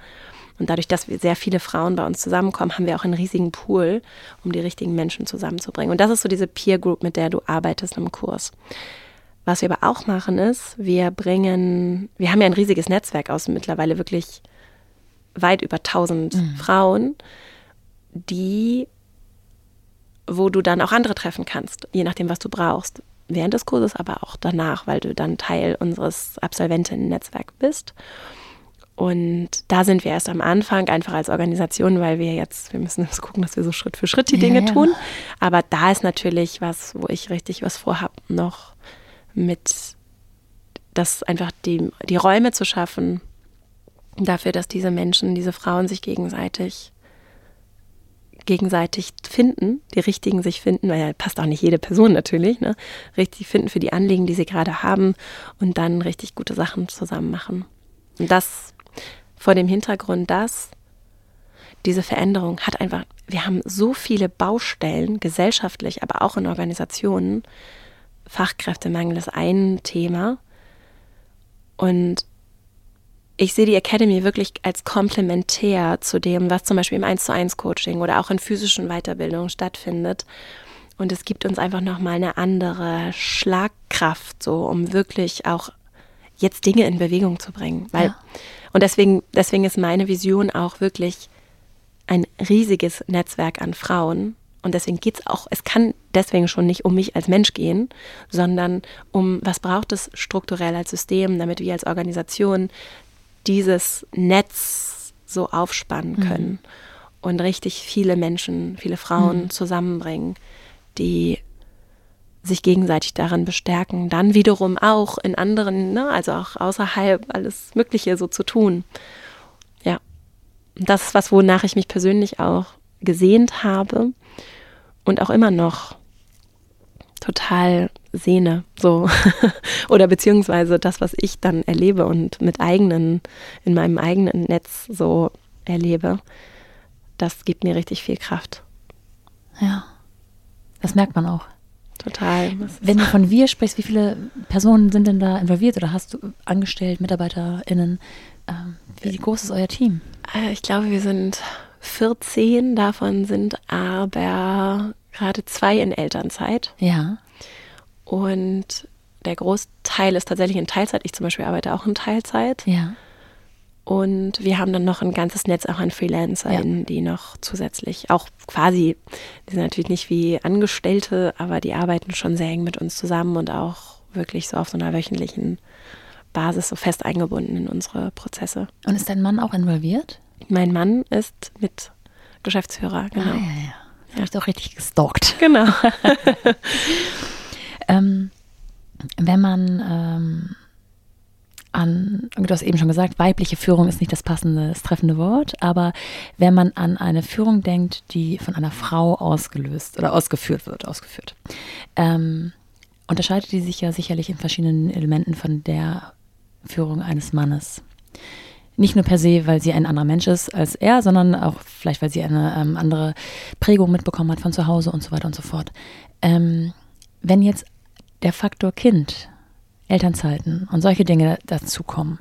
Und dadurch, dass wir sehr viele Frauen bei uns zusammenkommen, haben wir auch einen riesigen Pool, um die richtigen Menschen zusammenzubringen. Und das ist so diese Peer Group, mit der du arbeitest im Kurs. Was wir aber auch machen ist, wir bringen, wir haben ja ein riesiges Netzwerk aus mittlerweile wirklich weit über 1000 mhm. Frauen, die wo du dann auch andere treffen kannst, je nachdem, was du brauchst. Während des Kurses, aber auch danach, weil du dann Teil unseres Absolventinnen-Netzwerks bist. Und da sind wir erst am Anfang, einfach als Organisation, weil wir jetzt, wir müssen jetzt gucken, dass wir so Schritt für Schritt die Dinge ja. tun. Aber da ist natürlich was, wo ich richtig was vorhabe, noch mit das einfach die, die Räume zu schaffen, dafür, dass diese Menschen, diese Frauen sich gegenseitig gegenseitig finden, die richtigen sich finden, weil ja passt auch nicht jede Person natürlich, ne? richtig finden für die Anliegen, die sie gerade haben und dann richtig gute Sachen zusammen machen. Und das vor dem Hintergrund, dass diese Veränderung hat einfach, wir haben so viele Baustellen, gesellschaftlich, aber auch in Organisationen. Fachkräftemangel ist ein Thema. Und ich sehe die Academy wirklich als komplementär zu dem, was zum Beispiel im 1 zu 1 Coaching oder auch in physischen Weiterbildungen stattfindet. Und es gibt uns einfach nochmal eine andere Schlagkraft, so um wirklich auch jetzt Dinge in Bewegung zu bringen. Weil, ja. Und deswegen, deswegen ist meine Vision auch wirklich ein riesiges Netzwerk an Frauen. Und deswegen geht es auch, es kann deswegen schon nicht um mich als Mensch gehen, sondern um, was braucht es strukturell als System, damit wir als Organisation dieses Netz so aufspannen mhm. können mhm. und richtig viele Menschen, viele Frauen mhm. zusammenbringen, die sich gegenseitig darin bestärken, dann wiederum auch in anderen, ne, also auch außerhalb alles Mögliche so zu tun. Ja, das ist was, wonach ich mich persönlich auch gesehnt habe und auch immer noch total sehne, so. Oder beziehungsweise das, was ich dann erlebe und mit eigenen, in meinem eigenen Netz so erlebe, das gibt mir richtig viel Kraft. Ja. Das merkt man auch. Total. Wenn du von wir sprichst, wie viele Personen sind denn da involviert oder hast du angestellt, MitarbeiterInnen? Ähm, wie groß ist euer Team? Äh, ich glaube, wir sind 14, davon sind aber gerade zwei in Elternzeit. Ja. Und der Großteil ist tatsächlich in Teilzeit. Ich zum Beispiel arbeite auch in Teilzeit. Ja. Und wir haben dann noch ein ganzes Netz auch an FreelancerInnen, ja. die noch zusätzlich auch quasi, die sind natürlich nicht wie Angestellte, aber die arbeiten schon sehr eng mit uns zusammen und auch wirklich so auf so einer wöchentlichen Basis so fest eingebunden in unsere Prozesse. Und ist dein Mann auch involviert? Mein Mann ist mit Geschäftsführer, genau. Ah, ja, ja. Da habe ich doch richtig gestalkt. Genau. ähm, wenn man ähm, an, du hast eben schon gesagt, weibliche Führung ist nicht das passende, das treffende Wort, aber wenn man an eine Führung denkt, die von einer Frau ausgelöst oder ausgeführt wird, ausgeführt, ähm, unterscheidet die sich ja sicherlich in verschiedenen Elementen von der Führung eines Mannes. Nicht nur per se, weil sie ein anderer Mensch ist als er, sondern auch vielleicht, weil sie eine ähm, andere Prägung mitbekommen hat von zu Hause und so weiter und so fort. Ähm, wenn jetzt der Faktor Kind Elternzeiten und solche Dinge dazukommen.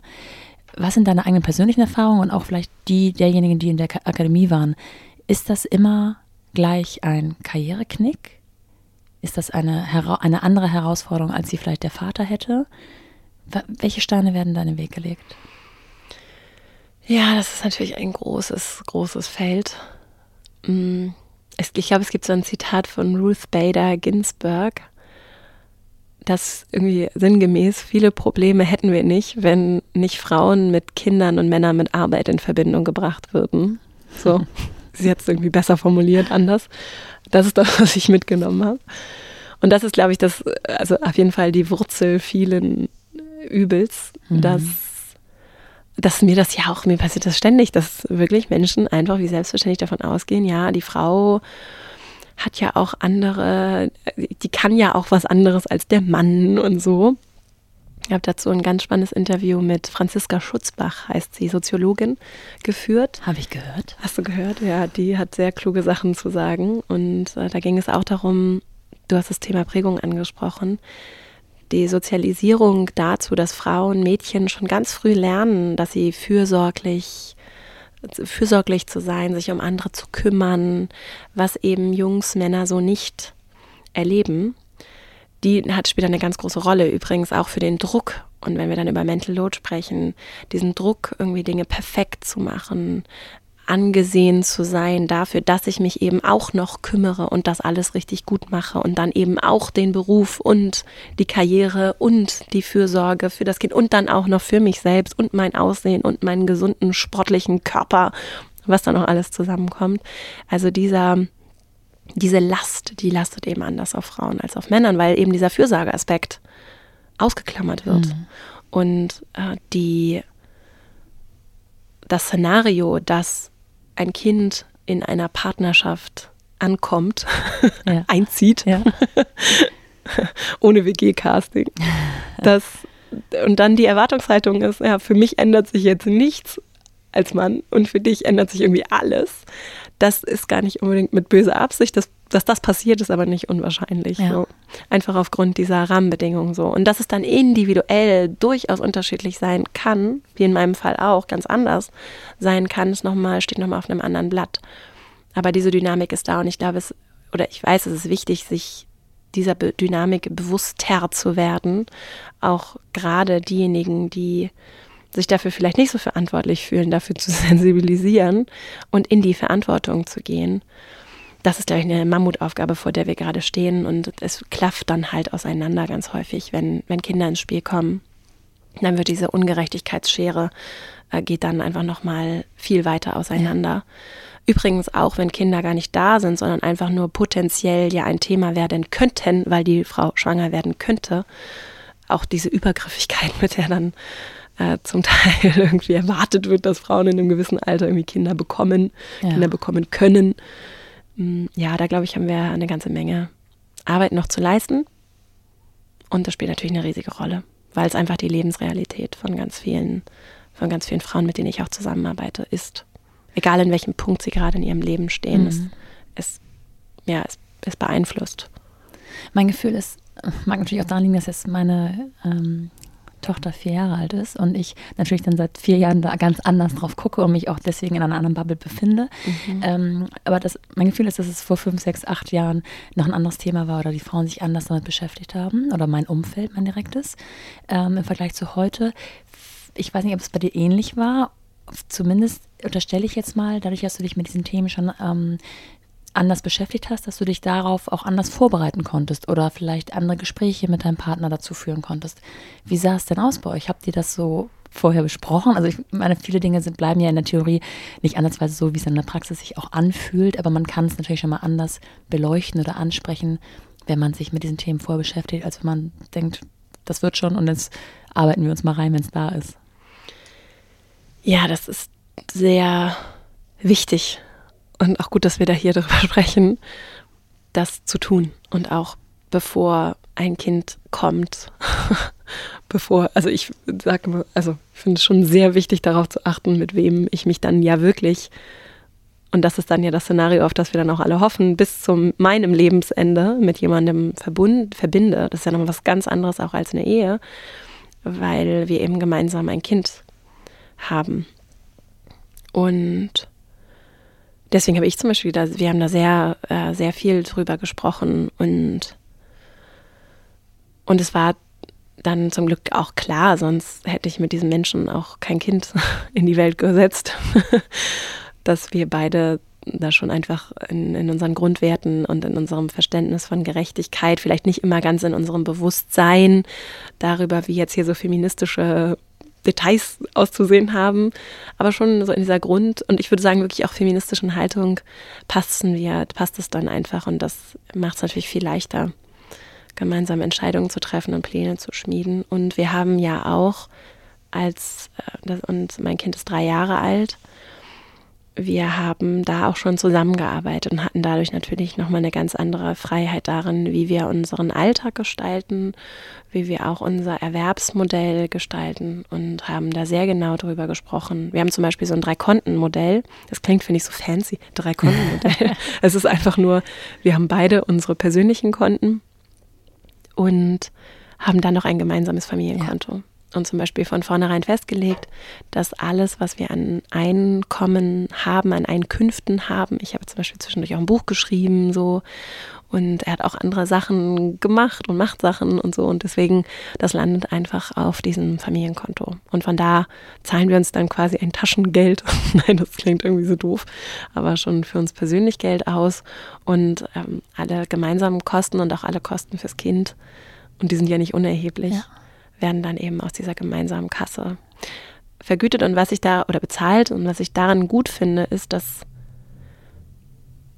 Was sind deine eigenen persönlichen Erfahrungen und auch vielleicht die derjenigen, die in der Akademie waren? Ist das immer gleich ein Karriereknick? Ist das eine, eine andere Herausforderung, als sie vielleicht der Vater hätte? Welche Steine werden da in den Weg gelegt? Ja, das ist natürlich ein großes, großes Feld. Mm, ich glaube, es gibt so ein Zitat von Ruth Bader Ginsburg dass irgendwie sinngemäß viele Probleme hätten wir nicht, wenn nicht Frauen mit Kindern und Männern mit Arbeit in Verbindung gebracht würden. So, sie hat es irgendwie besser formuliert, anders. Das ist das, was ich mitgenommen habe. Und das ist, glaube ich, das, also auf jeden Fall die Wurzel vielen Übels, mhm. dass, dass mir das ja auch, mir passiert das ständig, dass wirklich Menschen einfach wie selbstverständlich davon ausgehen, ja, die Frau hat ja auch andere, die kann ja auch was anderes als der Mann und so. Ich habe dazu ein ganz spannendes Interview mit Franziska Schutzbach, heißt sie, Soziologin, geführt. Habe ich gehört. Hast du gehört? Ja, die hat sehr kluge Sachen zu sagen. Und äh, da ging es auch darum, du hast das Thema Prägung angesprochen, die Sozialisierung dazu, dass Frauen, Mädchen schon ganz früh lernen, dass sie fürsorglich fürsorglich zu sein, sich um andere zu kümmern, was eben Jungs, Männer so nicht erleben, die hat später eine ganz große Rolle. Übrigens auch für den Druck. Und wenn wir dann über Mental Load sprechen, diesen Druck, irgendwie Dinge perfekt zu machen, angesehen zu sein dafür, dass ich mich eben auch noch kümmere und das alles richtig gut mache und dann eben auch den Beruf und die Karriere und die Fürsorge für das Kind und dann auch noch für mich selbst und mein Aussehen und meinen gesunden sportlichen Körper, was da noch alles zusammenkommt. Also dieser diese Last, die lastet eben anders auf Frauen als auf Männern, weil eben dieser Fürsorgeaspekt ausgeklammert wird. Mhm. Und äh, die das Szenario, dass ein Kind in einer Partnerschaft ankommt, ja. einzieht, ja. ohne WG-Casting. Das, und dann die Erwartungshaltung ist, ja, für mich ändert sich jetzt nichts als Mann und für dich ändert sich irgendwie alles. Das ist gar nicht unbedingt mit böser Absicht. Das, dass das passiert, ist aber nicht unwahrscheinlich. Ja. So. Einfach aufgrund dieser Rahmenbedingungen so. Und dass es dann individuell durchaus unterschiedlich sein kann, wie in meinem Fall auch, ganz anders sein kann, ist noch mal, steht nochmal auf einem anderen Blatt. Aber diese Dynamik ist da und ich glaube, es, oder ich weiß, es ist wichtig, sich dieser Be Dynamik bewusster zu werden. Auch gerade diejenigen, die sich dafür vielleicht nicht so verantwortlich fühlen, dafür zu sensibilisieren und in die Verantwortung zu gehen. Das ist, glaube ich, eine Mammutaufgabe, vor der wir gerade stehen. Und es klafft dann halt auseinander ganz häufig, wenn, wenn Kinder ins Spiel kommen. Dann wird diese Ungerechtigkeitsschere, äh, geht dann einfach nochmal viel weiter auseinander. Ja. Übrigens auch, wenn Kinder gar nicht da sind, sondern einfach nur potenziell ja ein Thema werden könnten, weil die Frau schwanger werden könnte. Auch diese Übergriffigkeit, mit der dann äh, zum Teil irgendwie erwartet wird, dass Frauen in einem gewissen Alter irgendwie Kinder bekommen, ja. Kinder bekommen können. mm, ja, da glaube ich, haben wir eine ganze Menge Arbeit noch zu leisten. Und das spielt natürlich eine riesige Rolle, weil es einfach die Lebensrealität von ganz vielen, von ganz vielen Frauen, mit denen ich auch zusammenarbeite, ist. Egal in welchem Punkt sie gerade in ihrem Leben stehen, mhm. es, es, ja, es, es beeinflusst. Mein Gefühl ist, mag natürlich auch daran liegen, dass jetzt meine ähm, Tochter vier Jahre alt ist und ich natürlich dann seit vier Jahren da ganz anders drauf gucke und mich auch deswegen in einer anderen Bubble befinde. Mhm. Ähm, aber das, mein Gefühl ist, dass es vor fünf, sechs, acht Jahren noch ein anderes Thema war oder die Frauen sich anders damit beschäftigt haben oder mein Umfeld, mein direktes, ähm, im Vergleich zu heute. Ich weiß nicht, ob es bei dir ähnlich war. Zumindest unterstelle ich jetzt mal, dadurch, dass du dich mit diesen Themen schon ähm, anders beschäftigt hast, dass du dich darauf auch anders vorbereiten konntest oder vielleicht andere Gespräche mit deinem Partner dazu führen konntest. Wie sah es denn aus bei euch? Habt ihr das so vorher besprochen? Also ich meine, viele Dinge sind, bleiben ja in der Theorie nicht andersweise so, wie es in der Praxis sich auch anfühlt, aber man kann es natürlich schon mal anders beleuchten oder ansprechen, wenn man sich mit diesen Themen vorher beschäftigt, als wenn man denkt, das wird schon und jetzt arbeiten wir uns mal rein, wenn es da ist. Ja, das ist sehr wichtig, und auch gut, dass wir da hier drüber sprechen, das zu tun. Und auch bevor ein Kind kommt, bevor, also ich sage, also ich finde es schon sehr wichtig, darauf zu achten, mit wem ich mich dann ja wirklich, und das ist dann ja das Szenario, auf das wir dann auch alle hoffen, bis zu meinem Lebensende mit jemandem verbund, verbinde. Das ist ja noch was ganz anderes auch als eine Ehe, weil wir eben gemeinsam ein Kind haben. Und deswegen habe ich zum Beispiel, da, wir haben da sehr, äh, sehr viel drüber gesprochen und, und es war dann zum Glück auch klar, sonst hätte ich mit diesem Menschen auch kein Kind in die Welt gesetzt, dass wir beide da schon einfach in, in, unseren Grundwerten und in unserem Verständnis von Gerechtigkeit, vielleicht nicht immer ganz in unserem Bewusstsein darüber, wie jetzt hier so feministische Details auszusehen haben, aber schon so in dieser Grund- und ich würde sagen wirklich auch feministischen Haltung passen wir, passt es dann einfach und das macht es natürlich viel leichter, gemeinsam Entscheidungen zu treffen und Pläne zu schmieden. Und wir haben ja auch als, äh, und mein Kind ist drei Jahre alt, wir haben da auch schon zusammengearbeitet und hatten dadurch natürlich nochmal eine ganz andere Freiheit darin, wie wir unseren Alltag gestalten, wie wir auch unser Erwerbsmodell gestalten und haben da sehr genau drüber gesprochen. Wir haben zum Beispiel so ein Drei-Konten-Modell. Das klingt, finde ich, so fancy. Drei-Konten-Modell. es ist einfach nur, wir haben beide unsere persönlichen Konten und haben dann noch ein gemeinsames Familienkonto. Ja und zum Beispiel von vornherein festgelegt, dass alles, was wir an Einkommen haben, an Einkünften haben, ich habe zum Beispiel zwischendurch auch ein Buch geschrieben, so, und er hat auch andere Sachen gemacht und macht Sachen und so, und deswegen, das landet einfach auf diesem Familienkonto. Und von da zahlen wir uns dann quasi ein Taschengeld, nein, das klingt irgendwie so doof, aber schon für uns persönlich Geld aus und ähm, alle gemeinsamen Kosten und auch alle Kosten fürs Kind, und die sind ja nicht unerheblich. Ja werden dann eben aus dieser gemeinsamen Kasse vergütet. Und was ich da oder bezahlt und was ich daran gut finde, ist, dass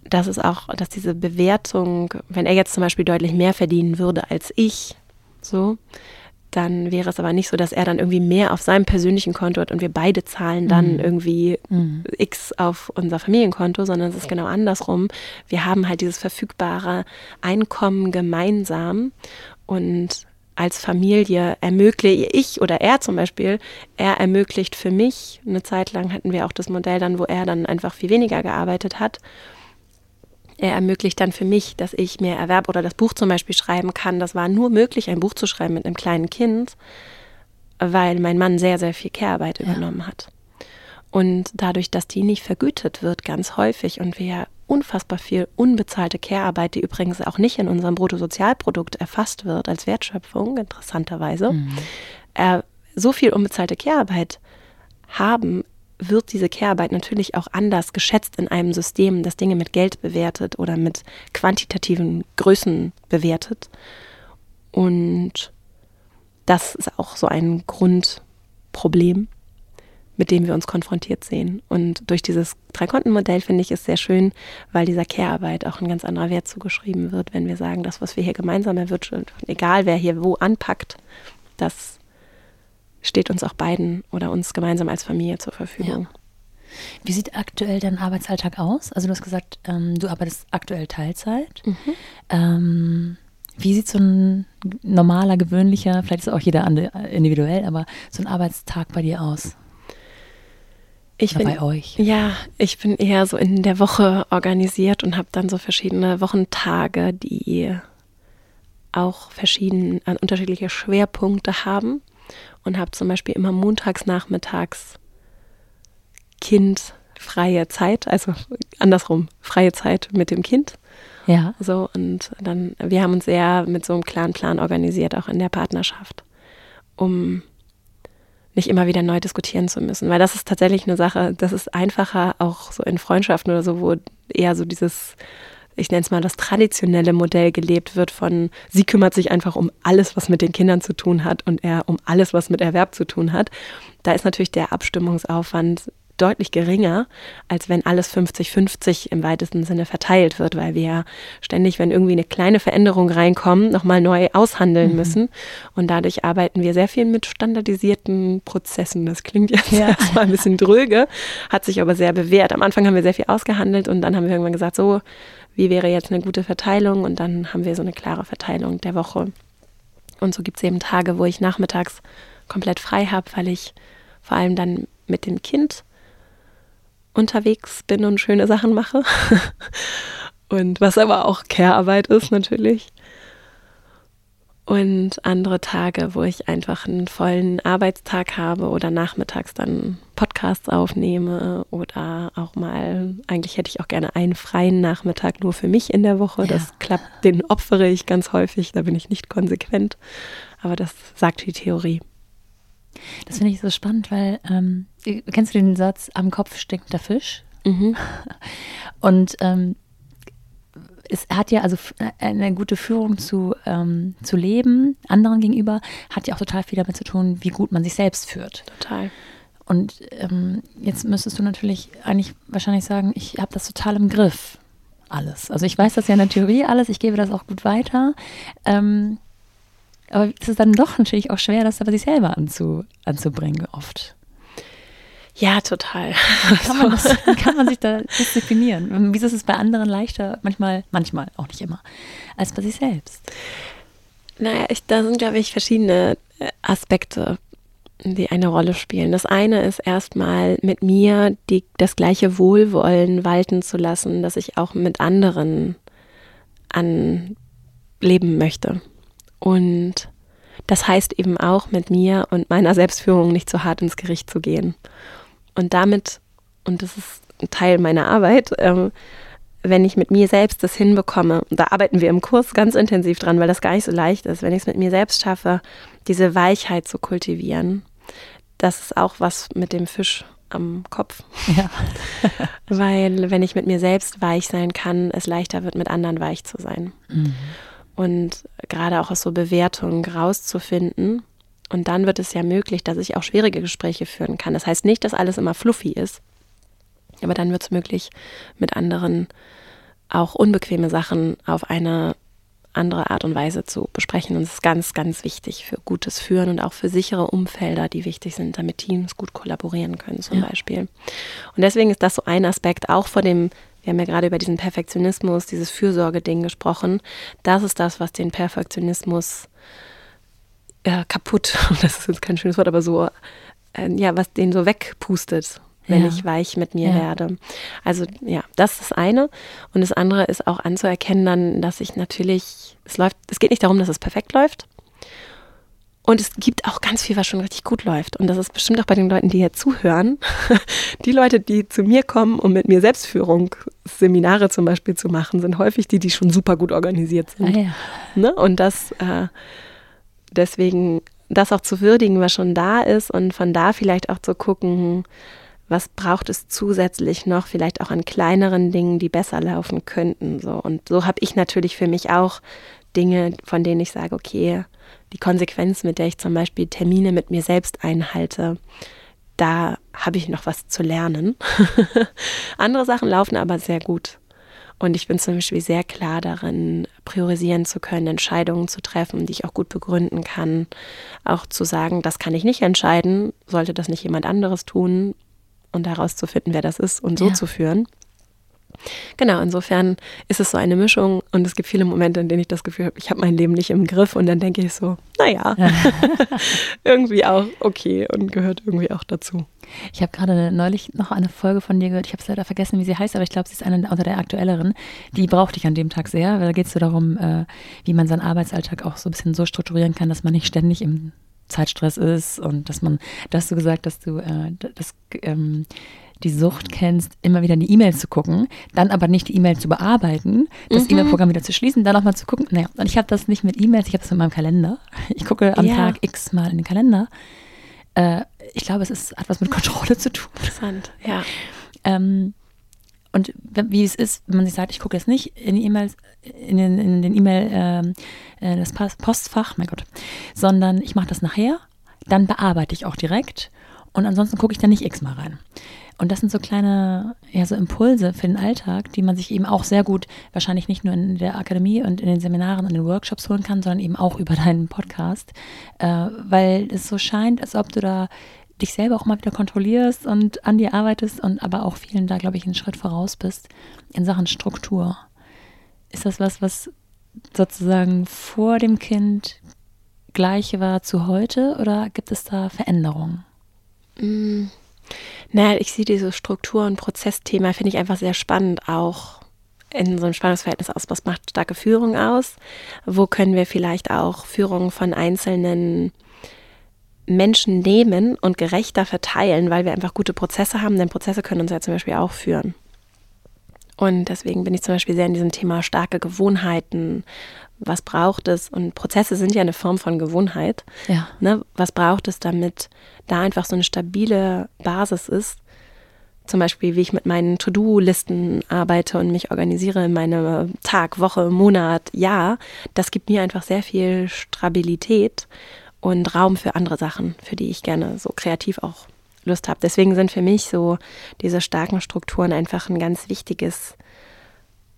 dass es auch, dass diese Bewertung, wenn er jetzt zum Beispiel deutlich mehr verdienen würde als ich, so, dann wäre es aber nicht so, dass er dann irgendwie mehr auf seinem persönlichen Konto hat und wir beide zahlen dann mhm. irgendwie mhm. X auf unser Familienkonto, sondern es ist genau andersrum. Wir haben halt dieses verfügbare Einkommen gemeinsam und als Familie ermögliche ich oder er zum Beispiel, er ermöglicht für mich, eine Zeit lang hatten wir auch das Modell dann, wo er dann einfach viel weniger gearbeitet hat. Er ermöglicht dann für mich, dass ich mehr Erwerb oder das Buch zum Beispiel schreiben kann. Das war nur möglich, ein Buch zu schreiben mit einem kleinen Kind, weil mein Mann sehr, sehr viel Care-Arbeit ja. übernommen hat. Und dadurch, dass die nicht vergütet wird, ganz häufig und wir unfassbar viel unbezahlte Care-Arbeit, die übrigens auch nicht in unserem Bruttosozialprodukt erfasst wird als Wertschöpfung, interessanterweise, mhm. äh, so viel unbezahlte Care-Arbeit haben, wird diese Care-Arbeit natürlich auch anders geschätzt in einem System, das Dinge mit Geld bewertet oder mit quantitativen Größen bewertet. Und das ist auch so ein Grundproblem mit dem wir uns konfrontiert sehen. Und durch dieses Dreikontenmodell finde ich es sehr schön, weil dieser Care-Arbeit auch ein ganz anderer Wert zugeschrieben wird, wenn wir sagen, das, was wir hier gemeinsam erwirtschaften, egal wer hier wo anpackt, das steht uns auch beiden oder uns gemeinsam als Familie zur Verfügung. Ja. Wie sieht aktuell dein Arbeitsalltag aus? Also du hast gesagt, ähm, du arbeitest aktuell Teilzeit. Mhm. Ähm, wie sieht so ein normaler, gewöhnlicher, vielleicht ist auch jeder individuell, aber so ein Arbeitstag bei dir aus? Ich bin, bei euch? Ja, ich bin eher so in der Woche organisiert und habe dann so verschiedene Wochentage, die auch verschiedene, äh, unterschiedliche Schwerpunkte haben und habe zum Beispiel immer montags nachmittags Kind freie Zeit, also andersrum, freie Zeit mit dem Kind. Ja. So, und dann, wir haben uns sehr mit so einem klaren Plan organisiert, auch in der Partnerschaft, um nicht immer wieder neu diskutieren zu müssen. Weil das ist tatsächlich eine Sache, das ist einfacher, auch so in Freundschaften oder so, wo eher so dieses, ich nenne es mal, das traditionelle Modell gelebt wird von, sie kümmert sich einfach um alles, was mit den Kindern zu tun hat und er um alles, was mit Erwerb zu tun hat. Da ist natürlich der Abstimmungsaufwand deutlich geringer, als wenn alles 50-50 im weitesten Sinne verteilt wird, weil wir ja ständig, wenn irgendwie eine kleine Veränderung reinkommt, nochmal neu aushandeln mhm. müssen. Und dadurch arbeiten wir sehr viel mit standardisierten Prozessen. Das klingt jetzt ja. erstmal ein bisschen dröge, hat sich aber sehr bewährt. Am Anfang haben wir sehr viel ausgehandelt und dann haben wir irgendwann gesagt, so, wie wäre jetzt eine gute Verteilung? Und dann haben wir so eine klare Verteilung der Woche. Und so gibt es eben Tage, wo ich nachmittags komplett frei habe, weil ich vor allem dann mit dem Kind unterwegs bin und schöne Sachen mache. und was aber auch Care-Arbeit ist natürlich. Und andere Tage, wo ich einfach einen vollen Arbeitstag habe oder nachmittags dann Podcasts aufnehme oder auch mal, eigentlich hätte ich auch gerne einen freien Nachmittag nur für mich in der Woche. Ja. Das klappt, den opfere ich ganz häufig, da bin ich nicht konsequent. Aber das sagt die Theorie. Das finde ich so spannend, weil ähm, kennst du den Satz, am Kopf stinkt der Fisch? Mhm. Und ähm, es hat ja also eine gute Führung zu, ähm, zu leben, anderen gegenüber, hat ja auch total viel damit zu tun, wie gut man sich selbst führt. Total. Und ähm, jetzt müsstest du natürlich eigentlich wahrscheinlich sagen, ich habe das total im Griff, alles. Also ich weiß das ja in der Theorie alles, ich gebe das auch gut weiter. Ähm, aber es ist dann doch natürlich auch schwer, das bei sich selber anzu, anzubringen, oft. Ja, total. Kann man, das, kann man sich da disziplinieren? Wieso ist es bei anderen leichter, manchmal, manchmal, auch nicht immer, als bei sich selbst? Naja, ich, da sind, glaube ich, verschiedene äh, Aspekte, die eine Rolle spielen. Das eine ist erstmal mit mir die, das gleiche Wohlwollen walten zu lassen, dass ich auch mit anderen anleben möchte. Und das heißt eben auch, mit mir und meiner Selbstführung nicht so hart ins Gericht zu gehen. Und damit, und das ist ein Teil meiner Arbeit, ähm, wenn ich mit mir selbst das hinbekomme, da arbeiten wir im Kurs ganz intensiv dran, weil das gar nicht so leicht ist, wenn ich es mit mir selbst schaffe, diese Weichheit zu kultivieren, das ist auch was mit dem Fisch am Kopf. Ja. weil wenn ich mit mir selbst weich sein kann, es leichter wird, mit anderen weich zu sein. Mhm und gerade auch aus so Bewertungen rauszufinden. Und dann wird es ja möglich, dass ich auch schwierige Gespräche führen kann. Das heißt nicht, dass alles immer fluffy ist, aber dann wird es möglich, mit anderen auch unbequeme Sachen auf eine andere Art und Weise zu besprechen. Und es ist ganz, ganz wichtig für gutes Führen und auch für sichere Umfelder, die wichtig sind, damit Teams gut kollaborieren können zum ja. Beispiel. Und deswegen ist das so ein Aspekt, auch vor dem wir haben ja gerade über diesen Perfektionismus, dieses Fürsorgeding gesprochen. Das ist das, was den Perfektionismus äh, kaputt, das ist jetzt kein schönes Wort, aber so, äh, ja, was den so wegpustet, wenn ja. ich weich mit mir ja. werde. Also ja, das ist das eine. Und das andere ist auch anzuerkennen dann, dass ich natürlich, es läuft, es geht nicht darum, dass es perfekt läuft. Und es gibt auch ganz viel, was schon richtig gut läuft. Und das ist bestimmt auch bei den Leuten, die hier zuhören. Die Leute, die zu mir kommen, um mit mir Selbstführung Seminare zum Beispiel zu machen, sind häufig die, die schon super gut organisiert sind. Ah, ja. ne? Und das äh, deswegen, das auch zu würdigen, was schon da ist und von da vielleicht auch zu gucken, was braucht es zusätzlich noch, vielleicht auch an kleineren Dingen, die besser laufen könnten. So. Und so habe ich natürlich für mich auch Dinge, von denen ich sage, okay, die Konsequenz, mit der ich zum Beispiel Termine mit mir selbst einhalte, da habe ich noch was zu lernen. Andere Sachen laufen aber sehr gut. Und ich bin zum Beispiel sehr klar darin, priorisieren zu können, Entscheidungen zu treffen, die ich auch gut begründen kann. Auch zu sagen, das kann ich nicht entscheiden, sollte das nicht jemand anderes tun, und herauszufinden, wer das ist und so ja. zu führen. Genau, insofern ist es so eine Mischung und es gibt viele Momente, in denen ich das Gefühl habe, ich habe mein Leben nicht im Griff und dann denke ich so, naja, irgendwie auch okay und gehört irgendwie auch dazu. Ich habe gerade neulich noch eine Folge von dir gehört, ich habe es leider vergessen, wie sie heißt, aber ich glaube, sie ist eine unter der aktuelleren. Die brauchte ich an dem Tag sehr, weil da geht es so darum, äh, wie man seinen Arbeitsalltag auch so ein bisschen so strukturieren kann, dass man nicht ständig im Zeitstress ist und dass man, da hast du gesagt, dass du äh, das ähm, die Sucht kennst, immer wieder in die E-Mail zu gucken, dann aber nicht die E-Mail zu bearbeiten, das mhm. E-Mail-Programm wieder zu schließen, dann nochmal zu gucken. Naja, und ich habe das nicht mit E-Mails, ich habe das mit meinem Kalender. Ich gucke am ja. Tag x mal in den Kalender. Äh, ich glaube, es ist, hat was mit Kontrolle zu tun. Interessant, ja. Ähm, und wie es ist, wenn man sich sagt, ich gucke jetzt nicht in die E-Mails, in den, in den E-Mail, äh, das Postfach, mein Gott, sondern ich mache das nachher, dann bearbeite ich auch direkt und ansonsten gucke ich da nicht x-mal rein. Und das sind so kleine, ja, so Impulse für den Alltag, die man sich eben auch sehr gut, wahrscheinlich nicht nur in der Akademie und in den Seminaren und den Workshops holen kann, sondern eben auch über deinen Podcast, äh, weil es so scheint, als ob du da dich selber auch mal wieder kontrollierst und an dir arbeitest und aber auch vielen da, glaube ich, einen Schritt voraus bist in Sachen Struktur. Ist das was, was sozusagen vor dem Kind gleich war zu heute oder gibt es da Veränderungen? Mm. Naja, ich sehe diese Struktur- und Prozessthema, finde ich einfach sehr spannend, auch in so einem Spannungsverhältnis aus. Was macht starke Führung aus? Wo können wir vielleicht auch Führung von einzelnen Menschen nehmen und gerechter verteilen, weil wir einfach gute Prozesse haben, denn Prozesse können uns ja zum Beispiel auch führen. Und deswegen bin ich zum Beispiel sehr in diesem Thema starke Gewohnheiten. Was braucht es? Und Prozesse sind ja eine Form von Gewohnheit. Ja. Ne? Was braucht es, damit da einfach so eine stabile Basis ist? Zum Beispiel, wie ich mit meinen To-Do-Listen arbeite und mich organisiere in meinem Tag, Woche, Monat, Jahr. Das gibt mir einfach sehr viel Stabilität und Raum für andere Sachen, für die ich gerne so kreativ auch Lust habe. Deswegen sind für mich so diese starken Strukturen einfach ein ganz wichtiges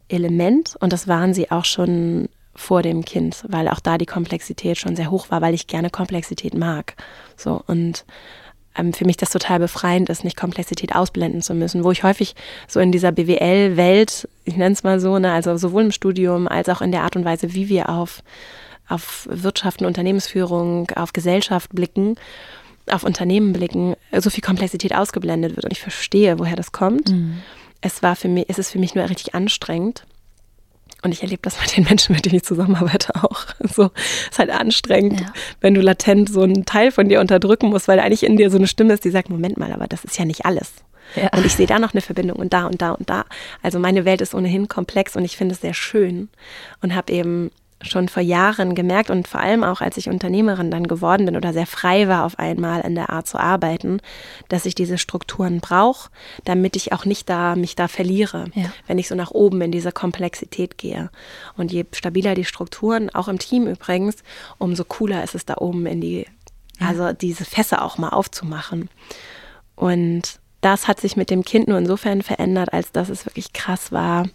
Element und das waren sie auch schon vor dem Kind, weil auch da die Komplexität schon sehr hoch war, weil ich gerne Komplexität mag. So und ähm, für mich das total befreiend ist, nicht Komplexität ausblenden zu müssen, wo ich häufig so in dieser BWL-Welt, ich nenne es mal so, ne, also sowohl im Studium als auch in der Art und Weise, wie wir auf auf Wirtschaft und Unternehmensführung, auf Gesellschaft blicken, auf Unternehmen blicken, so viel Komplexität ausgeblendet wird. Und ich verstehe, woher das kommt. Mhm. Es war für mich, es ist für mich nur richtig anstrengend. Und ich erlebe das mit den Menschen, mit denen ich zusammenarbeite, auch. So, es ist halt anstrengend, ja. wenn du latent so einen Teil von dir unterdrücken musst, weil eigentlich in dir so eine Stimme ist, die sagt, Moment mal, aber das ist ja nicht alles. Ja. Und ich sehe da noch eine Verbindung und da und da und da. Also meine Welt ist ohnehin komplex und ich finde es sehr schön und habe eben schon vor Jahren gemerkt und vor allem auch, als ich Unternehmerin dann geworden bin oder sehr frei war auf einmal in der Art zu arbeiten, dass ich diese Strukturen brauche, damit ich auch nicht da mich da verliere, ja. wenn ich so nach oben in diese Komplexität gehe. Und je stabiler die Strukturen, auch im Team übrigens, umso cooler ist es da oben in die, ja. also diese Fässer auch mal aufzumachen. Und das hat sich mit dem Kind nur insofern verändert, als dass es wirklich krass war,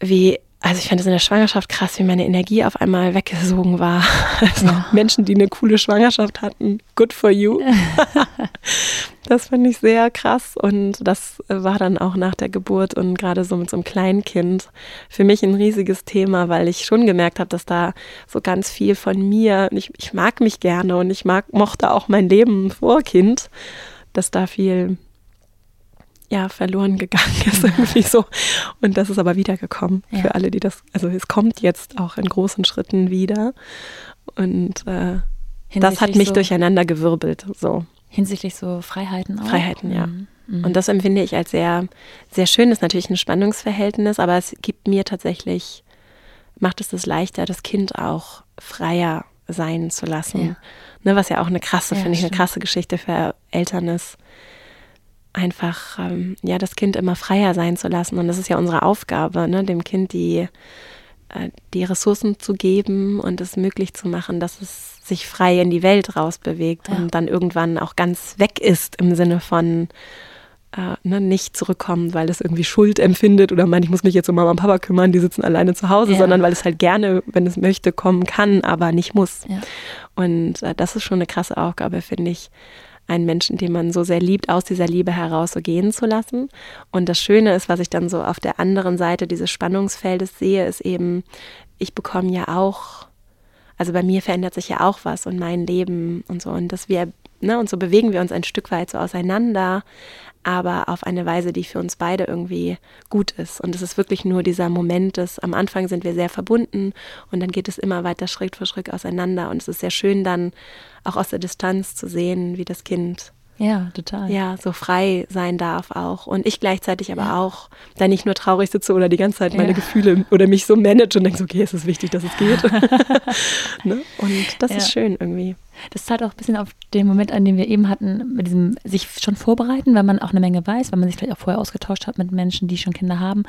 wie also ich fand es in der Schwangerschaft krass, wie meine Energie auf einmal weggesogen war. Also ja. Menschen, die eine coole Schwangerschaft hatten, good for you. das fand ich sehr krass und das war dann auch nach der Geburt und gerade so mit so einem kleinen Kind für mich ein riesiges Thema, weil ich schon gemerkt habe, dass da so ganz viel von mir, ich, ich mag mich gerne und ich mag, mochte auch mein Leben vor Kind, dass da viel ja, verloren gegangen ist irgendwie so. Und das ist aber wiedergekommen ja. für alle, die das, also es kommt jetzt auch in großen Schritten wieder. Und äh, das hat mich so durcheinander gewirbelt. So. Hinsichtlich so Freiheiten auch? Freiheiten, ja. Mhm. mhm. Und das empfinde ich als sehr, sehr schön. Das ist natürlich ein Spannungsverhältnis, aber es gibt mir tatsächlich, macht es das leichter, das Kind auch freier sein zu lassen. Ja. Ne, was ja auch eine krasse, ja, finde ich, eine krasse Geschichte für Eltern ist einfach ähm, ja das Kind immer freier sein zu lassen und das ist ja unsere Aufgabe, ne, dem Kind die äh, die Ressourcen zu geben und es möglich zu machen, dass es sich frei in die Welt rausbewegt ja. und dann irgendwann auch ganz weg ist im Sinne von äh, ne, nicht zurückkommen, weil es irgendwie Schuld empfindet oder meint, ich muss mich jetzt um Mama und Papa kümmern, die sitzen alleine zu Hause, ja. sondern weil es halt gerne, wenn es möchte, kommen kann, aber nicht muss. Ja. Und äh, das ist schon eine krasse Aufgabe, finde ich, einen Menschen, den man so sehr liebt, aus dieser Liebe heraus so gehen zu lassen. Und das Schöne ist, was ich dann so auf der anderen Seite dieses Spannungsfeldes sehe, ist eben, ich bekomme ja auch, also bei mir verändert sich ja auch was und mein Leben und so. Und dass wir, ne, und so bewegen wir uns ein Stück weit so auseinander, aber auf eine Weise, die für uns beide irgendwie gut ist. Und es ist wirklich nur dieser Moment, dass am Anfang sind wir sehr verbunden und dann geht es immer weiter Schritt für Schritt auseinander. Und es ist sehr schön dann auch aus der Distanz zu sehen, wie das Kind ja, total. Ja, so frei sein darf auch. Und ich gleichzeitig aber ja. auch da nicht nur traurig sitze oder die ganze Zeit meine ja. Gefühle oder mich so manage und denke, so, okay, es ist wichtig, dass es geht. ne? Und das ja. ist schön irgendwie. Das zahlt auch ein bisschen auf den Moment an, den wir eben hatten, mit diesem sich schon vorbereiten, weil man auch eine Menge weiß, weil man sich vielleicht auch vorher ausgetauscht hat mit Menschen, die schon Kinder haben.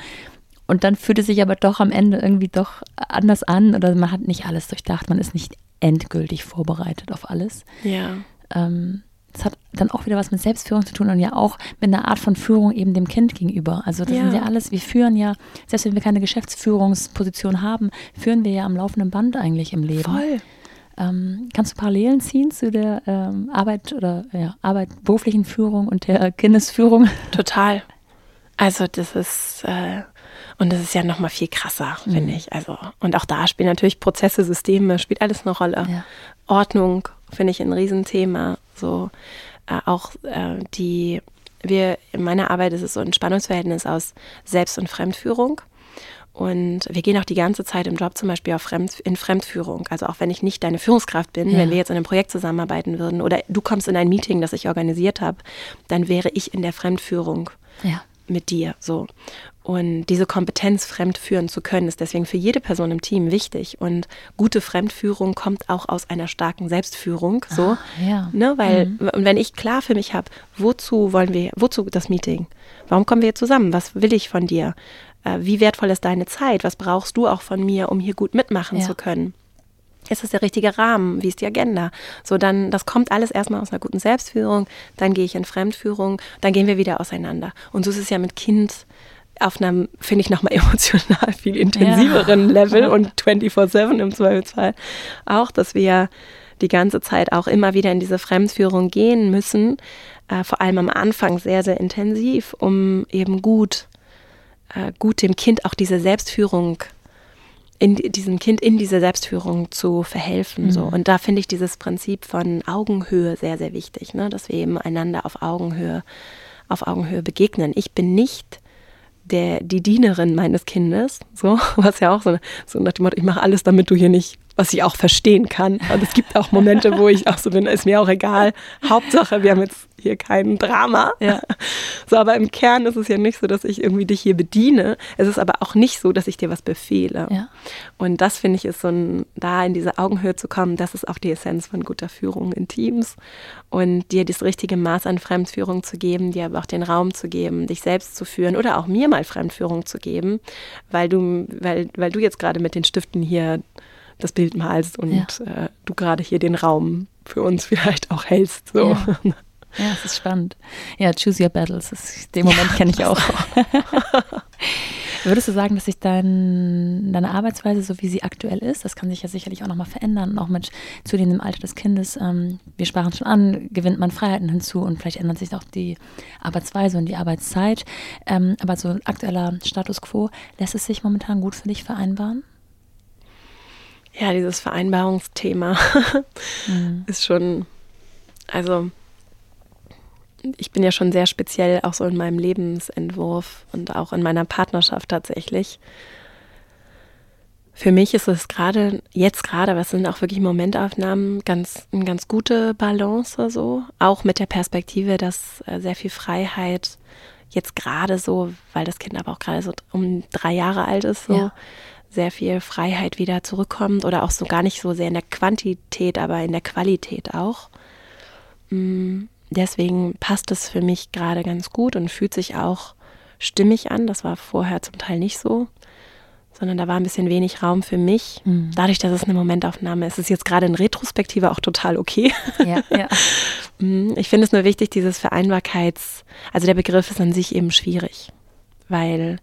Und dann fühlt es sich aber doch am Ende irgendwie doch anders an oder man hat nicht alles durchdacht, man ist nicht endgültig vorbereitet auf alles. Ja. Ähm, das hat dann auch wieder was mit Selbstführung zu tun und ja auch mit einer Art von Führung eben dem Kind gegenüber. Also das ja. sind ja alles, wir führen ja, selbst wenn wir keine Geschäftsführungsposition haben, führen wir ja am laufenden Band eigentlich im Leben. Voll. Ähm, kannst du Parallelen ziehen zu der ähm, Arbeit oder ja, Arbeit, beruflichen Führung und der Kindesführung? Total. Also das ist äh, und das ist ja noch mal viel krasser, mhm. finde ich. Also und auch da spielen natürlich Prozesse, Systeme, spielt alles eine Rolle. Ja. Ordnung finde ich ein Riesenthema. So äh, auch äh, die, wir, in meiner Arbeit ist es so ein Spannungsverhältnis aus Selbst- und Fremdführung. Und wir gehen auch die ganze Zeit im Job zum Beispiel auf Fremd, in Fremdführung. Also auch wenn ich nicht deine Führungskraft bin, ja. wenn wir jetzt in einem Projekt zusammenarbeiten würden oder du kommst in ein Meeting, das ich organisiert habe, dann wäre ich in der Fremdführung. Ja mit dir so. Und diese Kompetenz, fremd führen zu können, ist deswegen für jede Person im Team wichtig. Und gute Fremdführung kommt auch aus einer starken Selbstführung. So, ah, ja. ne, weil, mhm. und wenn ich klar für mich habe, wozu wollen wir, wozu das Meeting? Warum kommen wir hier zusammen? Was will ich von dir? Äh, wie wertvoll ist deine Zeit? Was brauchst du auch von mir, um hier gut mitmachen ja. zu können? Ist es der richtige Rahmen? Wie ist die Agenda? So, dann, das kommt alles erstmal aus einer guten Selbstführung, dann gehe ich in Fremdführung, dann gehen wir wieder auseinander. Und so ist es ja mit Kind auf einem, finde ich, nochmal emotional viel intensiveren ja. Level und 24-7 im Zweifelsfall auch, dass wir die ganze Zeit auch immer wieder in diese Fremdführung gehen müssen, äh, vor allem am Anfang sehr, sehr intensiv, um eben gut, äh, gut dem Kind auch diese Selbstführung in diesem Kind in diese Selbstführung zu verhelfen. Mhm. So. Und da finde ich dieses Prinzip von Augenhöhe sehr, sehr wichtig, ne? dass wir eben einander auf Augenhöhe, auf Augenhöhe begegnen. Ich bin nicht der, die Dienerin meines Kindes, so, was ja auch so, so nach dem Motto, ich mache alles, damit du hier nicht was ich auch verstehen kann. Und es gibt auch Momente, wo ich auch so bin, ist mir auch egal. Hauptsache, wir haben jetzt hier kein Drama. Ja. So, aber im Kern ist es ja nicht so, dass ich irgendwie dich hier bediene. Es ist aber auch nicht so, dass ich dir was befehle. Ja. Und das finde ich ist so ein, da in diese Augenhöhe zu kommen, das ist auch die Essenz von guter Führung in Teams. Und dir das richtige Maß an Fremdführung zu geben, dir aber auch den Raum zu geben, dich selbst zu führen oder auch mir mal Fremdführung zu geben, weil du, weil, weil du jetzt gerade mit den Stiften hier das Bild malst und ja. äh, du gerade hier den Raum für uns vielleicht auch hältst. So. Ja. Ja, es ist spannend. Ja, choose your battles. Das, den Moment ja, kenne ich auch. Würdest du sagen, dass sich dein, deine Arbeitsweise, so wie sie aktuell ist, das kann sich ja sicherlich auch nochmal verändern, auch mit zu dem Alter des Kindes, ähm, wir sprachen schon an, gewinnt man Freiheiten hinzu und vielleicht ändert sich auch die Arbeitsweise und die Arbeitszeit. Ähm, aber so ein aktueller Status quo, lässt es sich momentan gut für dich vereinbaren? Ja, dieses Vereinbarungsthema mhm. ist schon, also ich bin ja schon sehr speziell auch so in meinem Lebensentwurf und auch in meiner Partnerschaft tatsächlich. Für mich ist es gerade, jetzt gerade, was sind auch wirklich Momentaufnahmen, ganz, eine ganz gute Balance so. Auch mit der Perspektive, dass äh, sehr viel Freiheit jetzt gerade so, weil das Kind aber auch gerade so um drei Jahre alt ist, so, ja sehr viel Freiheit wieder zurückkommt oder auch so gar nicht so sehr in der Quantität, aber in der Qualität auch. Mm, deswegen passt es für mich gerade ganz gut und fühlt sich auch stimmig an. Das war vorher zum Teil nicht so, sondern da war ein bisschen wenig Raum für mich. Mhm. Dadurch, dass es eine Momentaufnahme ist, ist es jetzt gerade in Retrospektive auch total okay. Ja, ja. Mm, ich finde es nur wichtig, dieses Vereinbarkeits, also der Begriff ist an sich eben schwierig, weil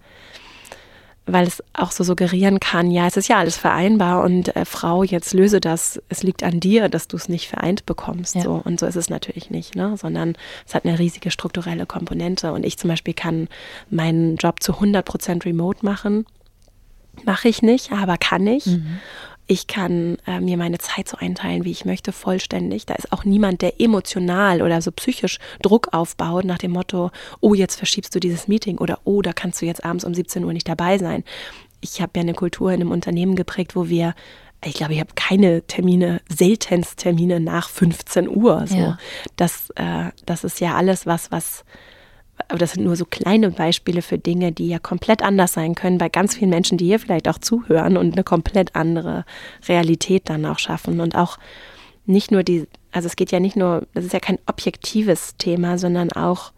weil es auch so suggerieren kann, ja, es ist ja alles vereinbar und äh, Frau, jetzt löse das, es liegt an dir, dass du es nicht vereint bekommst. Ja. So. Und so ist es natürlich nicht, ne? sondern es hat eine riesige strukturelle Komponente. Und ich zum Beispiel kann meinen Job zu 100 Prozent remote machen. Mache ich nicht, aber kann ich. Mhm. Ich kann äh, mir meine Zeit so einteilen, wie ich möchte, vollständig. Da ist auch niemand, der emotional oder so psychisch Druck aufbaut nach dem Motto, oh, jetzt verschiebst du dieses Meeting oder oh, da kannst du jetzt abends um 17 Uhr nicht dabei sein. Ich habe ja eine Kultur in einem Unternehmen geprägt, wo wir ich glaube, ich habe keine Termine, seltenst Termine nach 15 Uhr. So. Ja. Das, äh, das ist ja alles was, was aber das sind nur so kleine Beispiele für Dinge, die ja komplett anders sein können bei ganz vielen Menschen, die hier vielleicht auch zuhören und eine komplett andere Realität dann auch schaffen. Und auch nicht nur die, also es geht ja nicht nur, das ist ja kein objektives Thema, sondern auch,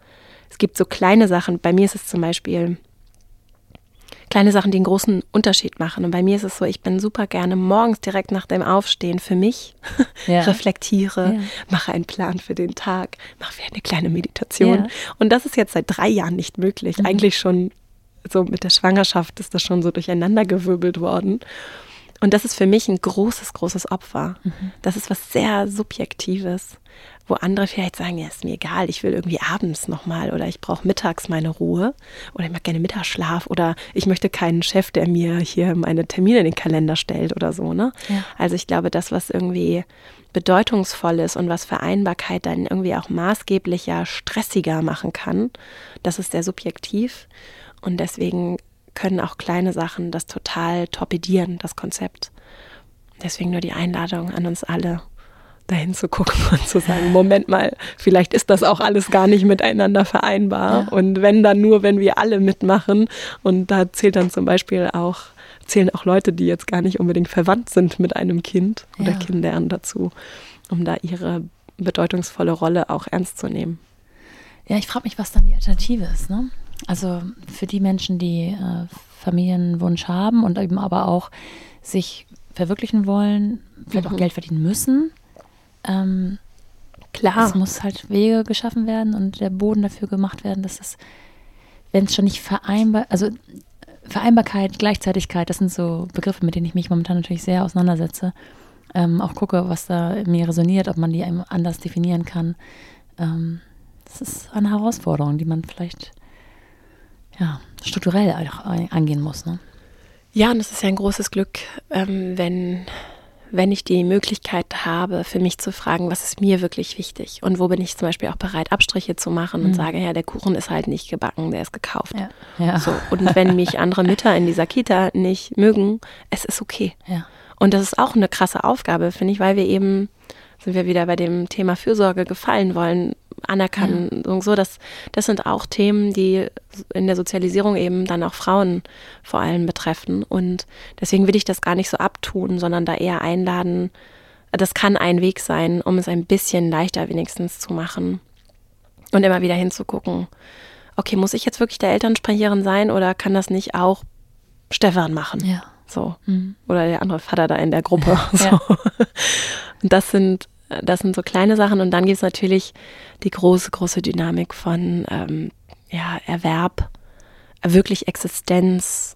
es gibt so kleine Sachen. Bei mir ist es zum Beispiel, kleine Sachen, die einen großen Unterschied machen. Und bei mir ist es so, ich bin super gerne morgens direkt nach dem Aufstehen für mich, ja. reflektiere, ja. mache einen Plan für den Tag, mache vielleicht eine kleine Meditation. Ja. Und das ist jetzt seit drei Jahren nicht möglich. Mhm. Eigentlich schon so mit der Schwangerschaft ist das schon so durcheinandergewirbelt worden. Und das ist für mich ein großes, großes Opfer. Mhm. Das ist was sehr Subjektives wo andere vielleicht sagen, ja, ist mir egal, ich will irgendwie abends nochmal oder ich brauche mittags meine Ruhe oder ich mag gerne Mittagsschlaf oder ich möchte keinen Chef, der mir hier meine Termine in den Kalender stellt oder so. Ne? Ja. Also ich glaube, das, was irgendwie bedeutungsvoll ist und was Vereinbarkeit dann irgendwie auch maßgeblicher, stressiger machen kann, das ist sehr subjektiv und deswegen können auch kleine Sachen das total torpedieren, das Konzept. Deswegen nur die Einladung an uns alle, dahin zu gucken und zu sagen, Moment mal, vielleicht ist das auch alles gar nicht miteinander vereinbar. Ja. Und wenn dann nur, wenn wir alle mitmachen. Und da zählt dann zum Beispiel auch, zählen auch Leute, die jetzt gar nicht unbedingt verwandt sind mit einem Kind oder ja. Kindern dazu, um da ihre bedeutungsvolle Rolle auch ernst zu nehmen. Ja, ich frage mich, was dann die Alternative ist. Ne? Also für die Menschen, die äh, Familienwunsch haben und eben aber auch sich verwirklichen wollen, vielleicht mhm. auch Geld verdienen müssen, ähm, Klar. Es muss halt Wege geschaffen werden und der Boden dafür gemacht werden, dass das, wenn es schon nicht vereinbar, also Vereinbarkeit, Gleichzeitigkeit, das sind so Begriffe, mit denen ich mich momentan natürlich sehr auseinandersetze. Ähm, auch gucke, was da in mir resoniert, ob man die anders definieren kann. Ähm, das ist eine Herausforderung, die man vielleicht ja, strukturell auch angehen muss. Ne? Ja, und es ist ja ein großes Glück, ähm, wenn wenn ich die Möglichkeit habe, für mich zu fragen, was ist mir wirklich wichtig und wo bin ich zum Beispiel auch bereit, Abstriche zu machen mhm. und sage, ja, der Kuchen ist halt nicht gebacken, der ist gekauft. Ja. Ja. So. Und wenn mich andere Mütter in dieser Kita nicht mögen, es ist okay. Ja. Und das ist auch eine krasse Aufgabe, finde ich, weil wir eben, sind wir wieder bei dem Thema Fürsorge gefallen wollen, anerkennen. Ja. So, das, das sind auch Themen, die in der Sozialisierung eben dann auch Frauen vor allem betreffen. Und deswegen will ich das gar nicht so abtun, sondern da eher einladen. Das kann ein Weg sein, um es ein bisschen leichter wenigstens zu machen. Und immer wieder hinzugucken, okay, muss ich jetzt wirklich der Elternsprecherin sein oder kann das nicht auch Stefan machen? Ja. So. Mhm. Oder der andere Vater da in der Gruppe. Ja. So. Und das sind das sind so kleine Sachen. Und dann gibt es natürlich die große, große Dynamik von ähm, ja, Erwerb, wirklich Existenzthemen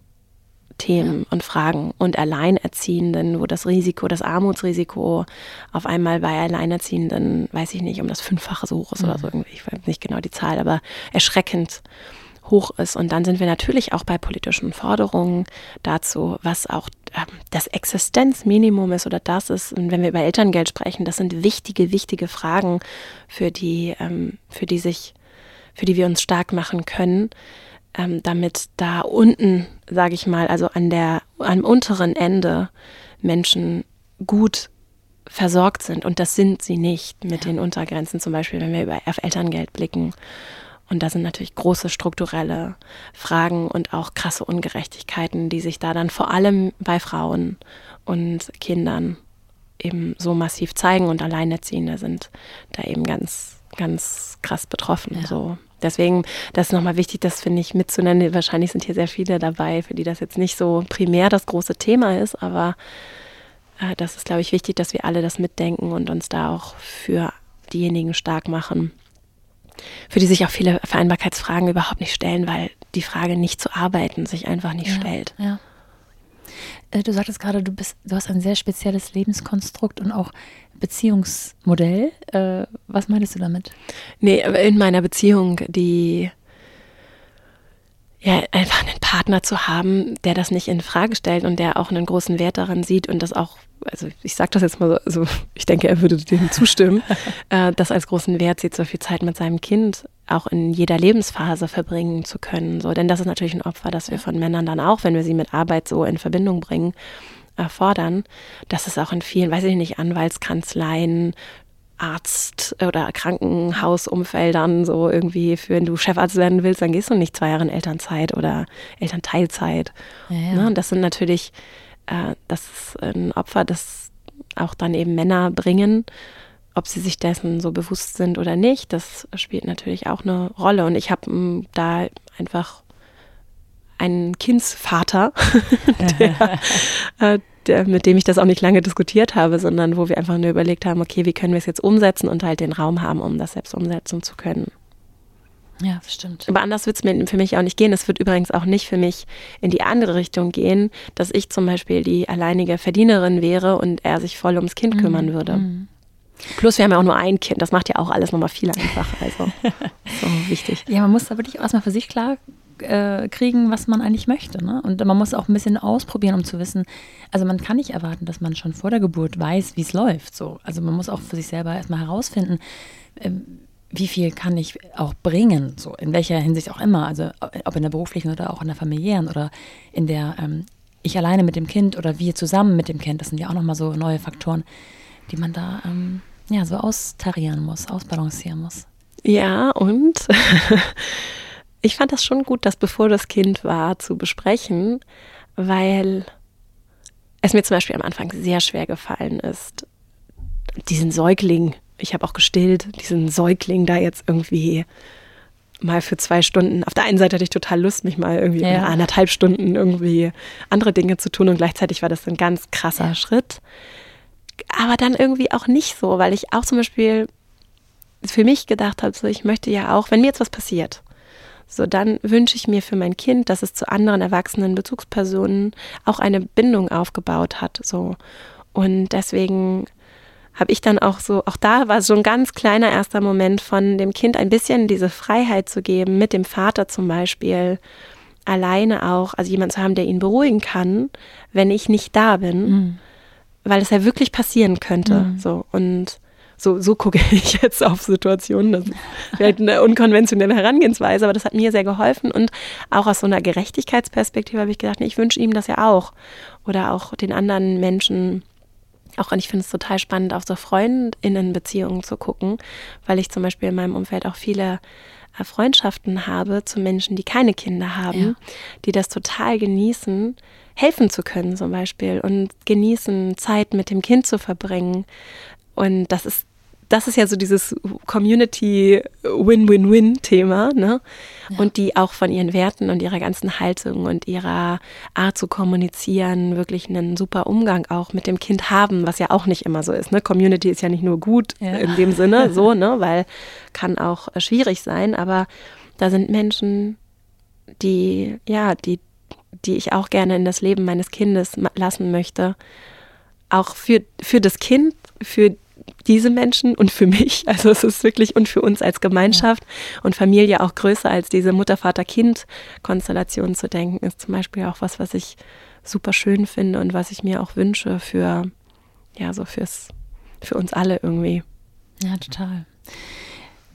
ja. und Fragen und Alleinerziehenden, wo das Risiko, das Armutsrisiko auf einmal bei Alleinerziehenden, weiß ich nicht, um das Fünffache so hoch ist mhm. oder so irgendwie, ich weiß nicht genau die Zahl, aber erschreckend hoch ist. Und dann sind wir natürlich auch bei politischen Forderungen dazu, was auch ähm, das Existenzminimum ist oder das ist, und wenn wir über Elterngeld sprechen, das sind wichtige, wichtige Fragen, für die, ähm, für die sich, für die wir uns stark machen können, ähm, damit da unten, sage ich mal, also an der, am unteren Ende Menschen gut versorgt sind. Und das sind sie nicht mit ja. den Untergrenzen, zum Beispiel, wenn wir über auf Elterngeld blicken und da sind natürlich große strukturelle Fragen und auch krasse Ungerechtigkeiten, die sich da dann vor allem bei Frauen und Kindern eben so massiv zeigen und Alleinerziehende sind da eben ganz, ganz krass betroffen. Ja. So. Deswegen, das ist nochmal wichtig, das finde ich mitzunennen. Wahrscheinlich sind hier sehr viele dabei, für die das jetzt nicht so primär das große Thema ist, aber äh, das ist, glaube ich, wichtig, dass wir alle das mitdenken und uns da auch für diejenigen stark machen, für die sich auch viele Vereinbarkeitsfragen überhaupt nicht stellen, weil die Frage nicht zu arbeiten sich einfach nicht ja, stellt. Ja. Äh, du sagtest gerade, du bist, du hast ein sehr spezielles Lebenskonstrukt und auch Beziehungsmodell. Äh, was meinst du damit? Nee, in meiner Beziehung, die ja, einfach einen Partner zu haben, der das nicht in Frage stellt und der auch einen großen Wert daran sieht und das auch, also ich sage das jetzt mal so, also ich denke, er würde dem zustimmen, äh, das als großen Wert sieht, so viel Zeit mit seinem Kind auch in jeder Lebensphase verbringen zu können. So, denn das ist natürlich ein Opfer, das wir von Männern dann auch, wenn wir sie mit Arbeit so in Verbindung bringen, erfordern. Das ist auch in vielen, weiß ich nicht, Anwaltskanzleien, Arzt- oder Krankenhausumfeldern so irgendwie, für, wenn du Chefarzt werden willst, dann gehst du nicht zwei Jahre in Elternzeit oder Elternteilzeit. Ja, ja. Ne? Das sind natürlich, äh, das ist ein Opfer, das auch dann eben Männer bringen. Ob sie sich dessen so bewusst sind oder nicht, das spielt natürlich auch eine Rolle. Und ich habe mm, da einfach einen Kindsvater, der, äh, der, mit dem ich das auch nicht lange diskutiert habe, sondern wo wir einfach nur überlegt haben, okay, wie können wir es jetzt umsetzen und halt den Raum haben, um das selbst umsetzen zu können. Ja, das stimmt. Aber anders wird es für mich auch nicht gehen. Es wird übrigens auch nicht für mich in die andere Richtung gehen, dass ich zum Beispiel die alleinige Verdienerin wäre und er sich voll ums Kind mhm. kümmern würde. Mhm. Plus, wir haben ja auch nur ein Kind. Das macht ja auch alles nochmal viel einfacher. Also, so wichtig. Ja, man muss da wirklich erstmal für sich klar äh, kriegen, was man eigentlich möchte. Ne? Und man muss auch ein bisschen ausprobieren, um zu wissen, also man kann nicht erwarten, dass man schon vor der Geburt weiß, wie es läuft. So. Also man muss auch für sich selber erstmal herausfinden, äh, wie viel kann ich auch bringen, so in welcher Hinsicht auch immer, also ob in der beruflichen oder auch in der familiären oder in der ähm, ich alleine mit dem Kind oder wir zusammen mit dem Kind, das sind ja auch nochmal so neue Faktoren, die man da ähm, ja so austarieren muss, ausbalancieren muss. Ja, und ich fand das schon gut, das bevor das Kind war zu besprechen, weil es mir zum Beispiel am Anfang sehr schwer gefallen ist, diesen Säugling, ich habe auch gestillt, diesen Säugling da jetzt irgendwie mal für zwei Stunden. Auf der einen Seite hatte ich total Lust, mich mal irgendwie ja. anderthalb Stunden irgendwie andere Dinge zu tun und gleichzeitig war das ein ganz krasser ja. Schritt. Aber dann irgendwie auch nicht so, weil ich auch zum Beispiel für mich gedacht habe, so ich möchte ja auch, wenn mir jetzt was passiert, so dann wünsche ich mir für mein Kind, dass es zu anderen erwachsenen Bezugspersonen auch eine Bindung aufgebaut hat. So. Und deswegen habe ich dann auch so, auch da war so ein ganz kleiner erster Moment von dem Kind ein bisschen diese Freiheit zu geben, mit dem Vater zum Beispiel alleine auch, also jemand zu haben, der ihn beruhigen kann, wenn ich nicht da bin, mhm. weil es ja wirklich passieren könnte. Mhm. So und so, so gucke ich jetzt auf Situationen. Das ist vielleicht eine unkonventionelle Herangehensweise, aber das hat mir sehr geholfen. Und auch aus so einer Gerechtigkeitsperspektive habe ich gedacht, nee, ich wünsche ihm das ja auch. Oder auch den anderen Menschen. Auch und ich finde es total spannend, auf so Freundinnenbeziehungen zu gucken, weil ich zum Beispiel in meinem Umfeld auch viele äh, Freundschaften habe zu Menschen, die keine Kinder haben, ja. die das total genießen, helfen zu können zum Beispiel und genießen, Zeit mit dem Kind zu verbringen. Und das ist das ist ja so dieses Community-Win-Win-Win-Thema, ne? Ja. Und die auch von ihren Werten und ihrer ganzen Haltung und ihrer Art zu kommunizieren wirklich einen super Umgang auch mit dem Kind haben, was ja auch nicht immer so ist. Ne? Community ist ja nicht nur gut ja. in dem Sinne, so, ne? Weil kann auch äh, schwierig sein, aber da sind Menschen, die, ja, die, die ich auch gerne in das Leben meines Kindes lassen möchte. Auch für, für das Kind, für die diese Menschen und für mich. Also es ist wirklich und für uns als Gemeinschaft ja. und Familie auch größer als diese Mutter-Vater-Kind-Konstellation zu denken, ist zum Beispiel auch was, was ich super schön finde und was ich mir auch wünsche für, ja, so fürs, für uns alle irgendwie. Ja, total.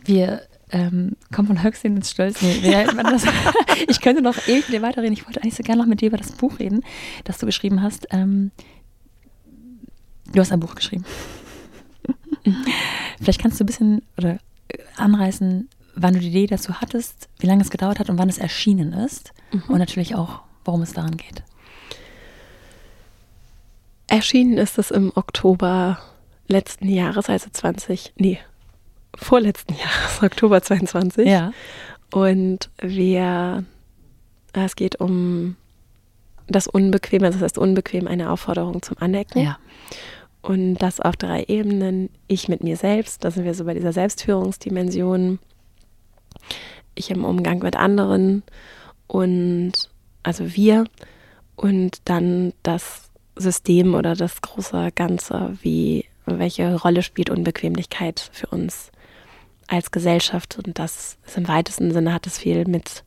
Wir ähm, kommen von Höchstsinn ins Stolz. ich könnte noch ewig mit dir weiterreden. Ich wollte eigentlich so gerne noch mit dir über das Buch reden, das du geschrieben hast. Ähm, du hast ein Buch geschrieben. Vielleicht kannst du ein bisschen oder äh, anreißen, wann du die Idee dazu hattest, wie lange es gedauert hat und wann es erschienen ist mhm. und natürlich auch, worum es daran geht. Erschienen ist es im Oktober letzten Jahres, also 20, nee, vorletzten Jahres, Oktober 22. Ja. Und wir, es geht um das Unbequeme, das heißt unbequem eine Aufforderung zum Anecken. Ja. Und das auf drei Ebenen. Ich mit mir selbst, da sind wir so bei dieser Selbstführungsdimension. ich im Umgang mit anderen und also wir und dann das System oder das große Ganze, wie welche Rolle spielt Unbequemlichkeit für uns als Gesellschaft und das ist im weitesten Sinne hat es viel mit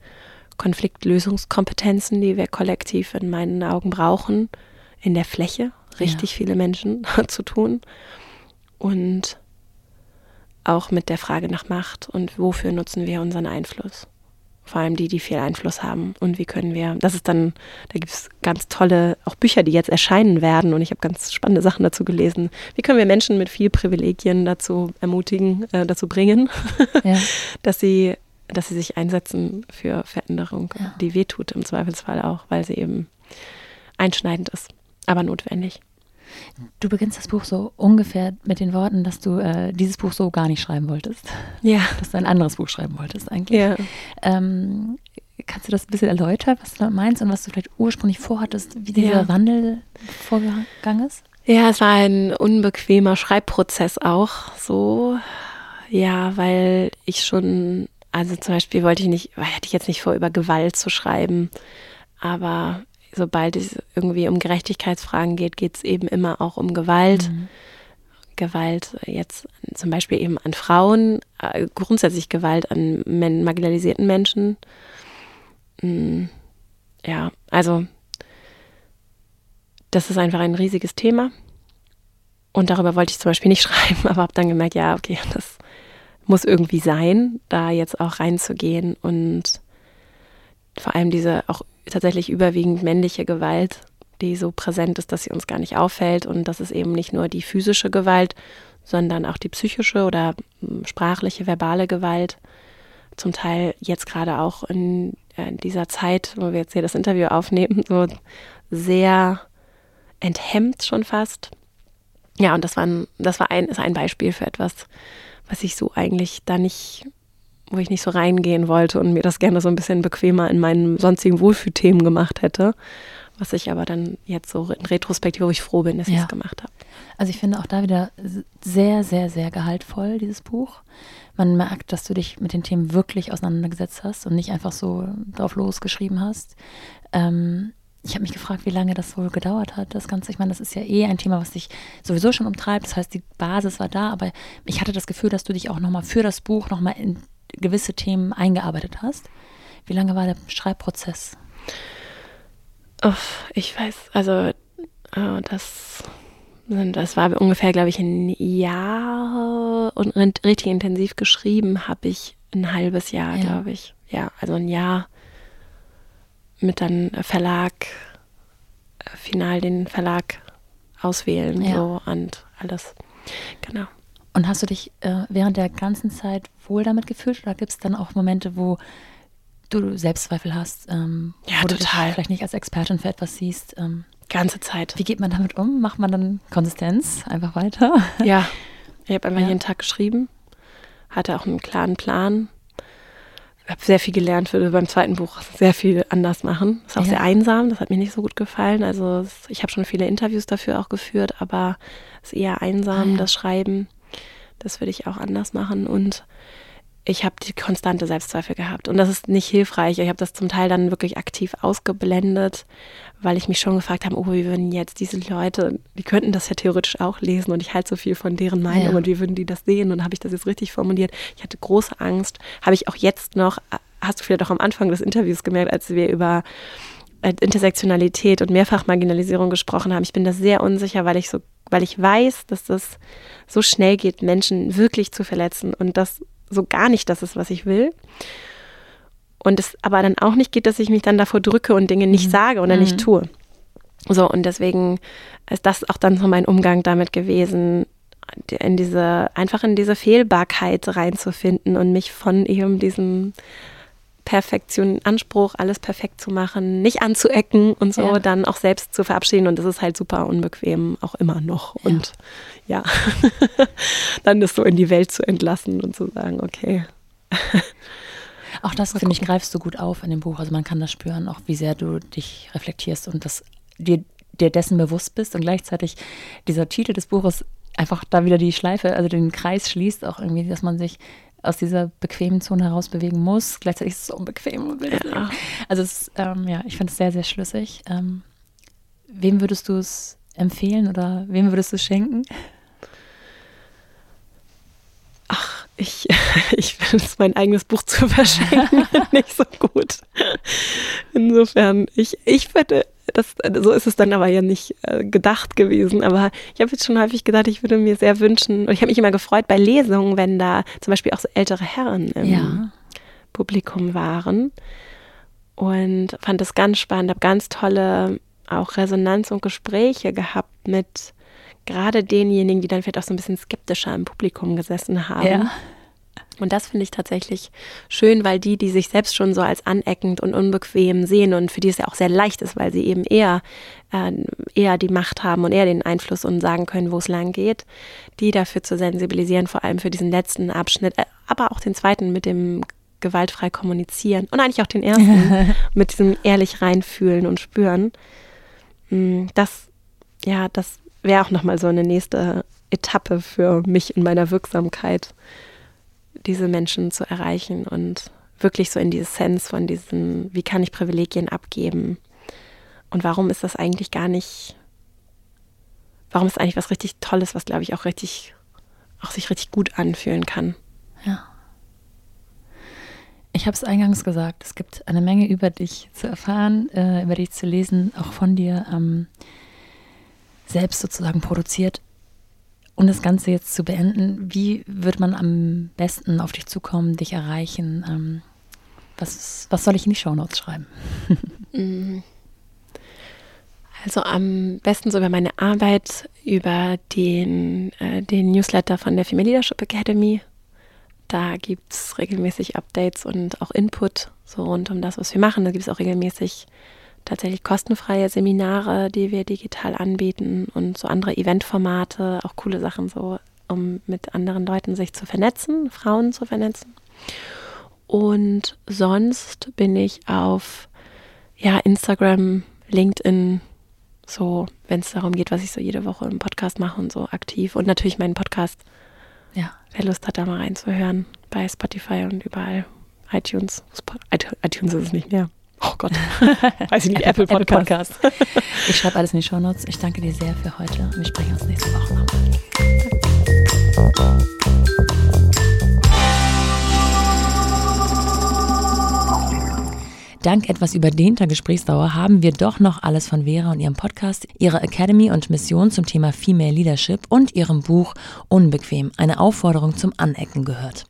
Konfliktlösungskompetenzen, die wir kollektiv in meinen Augen brauchen, in der Fläche richtig ja. viele Menschen zu tun und auch mit der Frage nach Macht und wofür nutzen wir unseren Einfluss vor allem die, die viel Einfluss haben. Und wie können wir, das ist dann, da gibt es ganz tolle, auch Bücher, die jetzt erscheinen werden und ich habe ganz spannende Sachen dazu gelesen. Wie können wir Menschen mit viel Privilegien dazu ermutigen, äh, dazu bringen, ja. dass sie dass sie sich einsetzen für Veränderung, ja. die wehtut im Zweifelsfall auch, weil sie eben einschneidend ist, aber notwendig. Du beginnst das Buch so ungefähr mit den Worten, dass du äh, dieses Buch so gar nicht schreiben wolltest. Ja. Dass du ein anderes Buch schreiben wolltest eigentlich. Ja. Ähm, kannst du das ein bisschen erläutern, was du meinst und was du vielleicht ursprünglich vorhattest, wie dieser ja. Wandel vorgegangen ist? Ja, es war ein unbequemer Schreibprozess auch so. Ja, weil ich schon, also zum Beispiel wollte ich nicht, hatte ich jetzt nicht vor, über Gewalt zu schreiben, aber sobald es irgendwie um Gerechtigkeitsfragen geht, geht es eben immer auch um Gewalt. Mhm. Gewalt jetzt zum Beispiel eben an Frauen, äh, grundsätzlich Gewalt an men marginalisierten Menschen. Mhm. Ja, also das ist einfach ein riesiges Thema. Und darüber wollte ich zum Beispiel nicht schreiben, aber habe dann gemerkt, ja, okay, das muss irgendwie sein, da jetzt auch reinzugehen und vor allem diese auch tatsächlich überwiegend männliche Gewalt, die so präsent ist, dass sie uns gar nicht auffällt. Und das ist eben nicht nur die physische Gewalt, sondern auch die psychische oder hm, sprachliche, verbale Gewalt. Zum Teil jetzt gerade auch in, in dieser Zeit, wo wir jetzt hier das Interview aufnehmen, so sehr enthemmt schon fast. Ja, und das war ein, das war ein, ist ein Beispiel für etwas, was ich so eigentlich da nicht wo ich nicht so reingehen wollte und mir das gerne so ein bisschen bequemer in meinen sonstigen Wohlfühlthemen gemacht hätte. Was ich aber dann jetzt so in Retrospektive, wo ich froh bin, dass ja. ich es gemacht habe. Also ich finde auch da wieder sehr, sehr, sehr gehaltvoll, dieses Buch. Man merkt, dass du dich mit den Themen wirklich auseinandergesetzt hast und nicht einfach so drauf losgeschrieben hast. Ähm, ich habe mich gefragt, wie lange das wohl gedauert hat, das Ganze. Ich meine, das ist ja eh ein Thema, was dich sowieso schon umtreibt. Das heißt, die Basis war da, aber ich hatte das Gefühl, dass du dich auch nochmal für das Buch nochmal in gewisse Themen eingearbeitet hast. Wie lange war der Schreibprozess? Oh, ich weiß, also oh, das, das war ungefähr, glaube ich, ein Jahr und richtig intensiv geschrieben habe ich ein halbes Jahr, ja. glaube ich. Ja, also ein Jahr mit dann Verlag, final den Verlag auswählen ja. so und alles. Genau. Und hast du dich äh, während der ganzen Zeit wohl damit gefühlt oder gibt es dann auch Momente, wo du Selbstzweifel hast? Ähm, ja, wo total. Du dich vielleicht nicht als Expertin für etwas siehst? Ähm, Ganze Zeit. Wie geht man damit um? Macht man dann Konsistenz einfach weiter? Ja, ich habe einfach ja. jeden Tag geschrieben, hatte auch einen klaren Plan. Habe sehr viel gelernt, würde beim zweiten Buch sehr viel anders machen. Ist auch ja. sehr einsam, das hat mir nicht so gut gefallen. Also ich habe schon viele Interviews dafür auch geführt, aber es ist eher einsam, ah, ja. das Schreiben. Das würde ich auch anders machen. Und ich habe die konstante Selbstzweifel gehabt. Und das ist nicht hilfreich. Ich habe das zum Teil dann wirklich aktiv ausgeblendet, weil ich mich schon gefragt habe, oh, wie würden jetzt diese Leute, die könnten das ja theoretisch auch lesen und ich halte so viel von deren Meinung ja. und wie würden die das sehen? Und habe ich das jetzt richtig formuliert? Ich hatte große Angst. Habe ich auch jetzt noch, hast du vielleicht auch am Anfang des Interviews gemerkt, als wir über äh, Intersektionalität und Mehrfachmarginalisierung gesprochen haben. Ich bin da sehr unsicher, weil ich so, weil ich weiß, dass das so schnell geht, Menschen wirklich zu verletzen und das so gar nicht das ist, was ich will. Und es aber dann auch nicht geht, dass ich mich dann davor drücke und Dinge nicht mhm. sage oder mhm. nicht tue. So, und deswegen ist das auch dann so mein Umgang damit gewesen, in diese, einfach in diese Fehlbarkeit reinzufinden und mich von eben diesem Perfektion, Anspruch, alles perfekt zu machen, nicht anzuecken und so, ja. dann auch selbst zu verabschieden. Und das ist halt super unbequem, auch immer noch. Ja. Und ja, dann das so in die Welt zu entlassen und zu sagen, okay. Auch das, finde ich, greifst du gut auf in dem Buch. Also man kann das spüren, auch wie sehr du dich reflektierst und das dir, dir dessen bewusst bist und gleichzeitig dieser Titel des Buches einfach da wieder die Schleife, also den Kreis schließt auch irgendwie, dass man sich aus dieser bequemen Zone heraus bewegen muss. Gleichzeitig ist es unbequem und ja. Also es, ähm, ja, ich finde es sehr, sehr schlüssig. Ähm, wem würdest du es empfehlen oder wem würdest du es schenken? Ach, ich, ich finde es mein eigenes Buch zu verschenken nicht so gut. Insofern, ich, ich würde, das, so ist es dann aber ja nicht äh, gedacht gewesen. Aber ich habe jetzt schon häufig gedacht, ich würde mir sehr wünschen, und ich habe mich immer gefreut bei Lesungen, wenn da zum Beispiel auch so ältere Herren im ja. Publikum waren. Und fand das ganz spannend, habe ganz tolle auch Resonanz und Gespräche gehabt mit gerade denjenigen, die dann vielleicht auch so ein bisschen skeptischer im Publikum gesessen haben. Ja. Und das finde ich tatsächlich schön, weil die, die sich selbst schon so als aneckend und unbequem sehen und für die es ja auch sehr leicht ist, weil sie eben eher, äh, eher die Macht haben und eher den Einfluss und sagen können, wo es lang geht, die dafür zu sensibilisieren, vor allem für diesen letzten Abschnitt, äh, aber auch den zweiten mit dem gewaltfrei kommunizieren und eigentlich auch den ersten mit diesem ehrlich reinfühlen und spüren. Mm, das, ja, das wäre auch nochmal so eine nächste Etappe für mich in meiner Wirksamkeit, diese Menschen zu erreichen und wirklich so in die Essenz von diesem, wie kann ich Privilegien abgeben und warum ist das eigentlich gar nicht, warum ist eigentlich was richtig Tolles, was glaube ich auch richtig, auch sich richtig gut anfühlen kann. Ja. Ich habe es eingangs gesagt, es gibt eine Menge über dich zu erfahren, äh, über dich zu lesen, auch von dir ähm, selbst sozusagen produziert. Um das Ganze jetzt zu beenden, wie wird man am besten auf dich zukommen, dich erreichen? Ähm, was, was soll ich in die Shownotes schreiben? Mm. Also am besten so über meine Arbeit, über den, äh, den Newsletter von der Female Leadership Academy. Da gibt es regelmäßig Updates und auch Input so rund um das, was wir machen. Da gibt es auch regelmäßig tatsächlich kostenfreie Seminare, die wir digital anbieten und so andere Eventformate, auch coole Sachen so, um mit anderen Leuten sich zu vernetzen, Frauen zu vernetzen. Und sonst bin ich auf ja, Instagram, LinkedIn, so, wenn es darum geht, was ich so jede Woche im Podcast mache und so aktiv. Und natürlich meinen Podcast ja. Wer Lust hat, da mal reinzuhören, bei Spotify und überall. iTunes. iTunes ist es nicht mehr. Oh Gott. Weiß ich nicht, Apple, Apple Podcast. ich schreibe alles in die Show Notes. Ich danke dir sehr für heute wir sprechen uns nächste Woche Dank etwas überdehnter Gesprächsdauer haben wir doch noch alles von Vera und ihrem Podcast, ihrer Academy und Mission zum Thema Female Leadership und ihrem Buch Unbequem, eine Aufforderung zum Anecken gehört.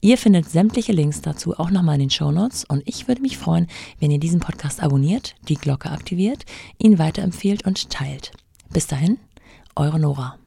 Ihr findet sämtliche Links dazu auch nochmal in den Show Notes und ich würde mich freuen, wenn ihr diesen Podcast abonniert, die Glocke aktiviert, ihn weiterempfehlt und teilt. Bis dahin, eure Nora.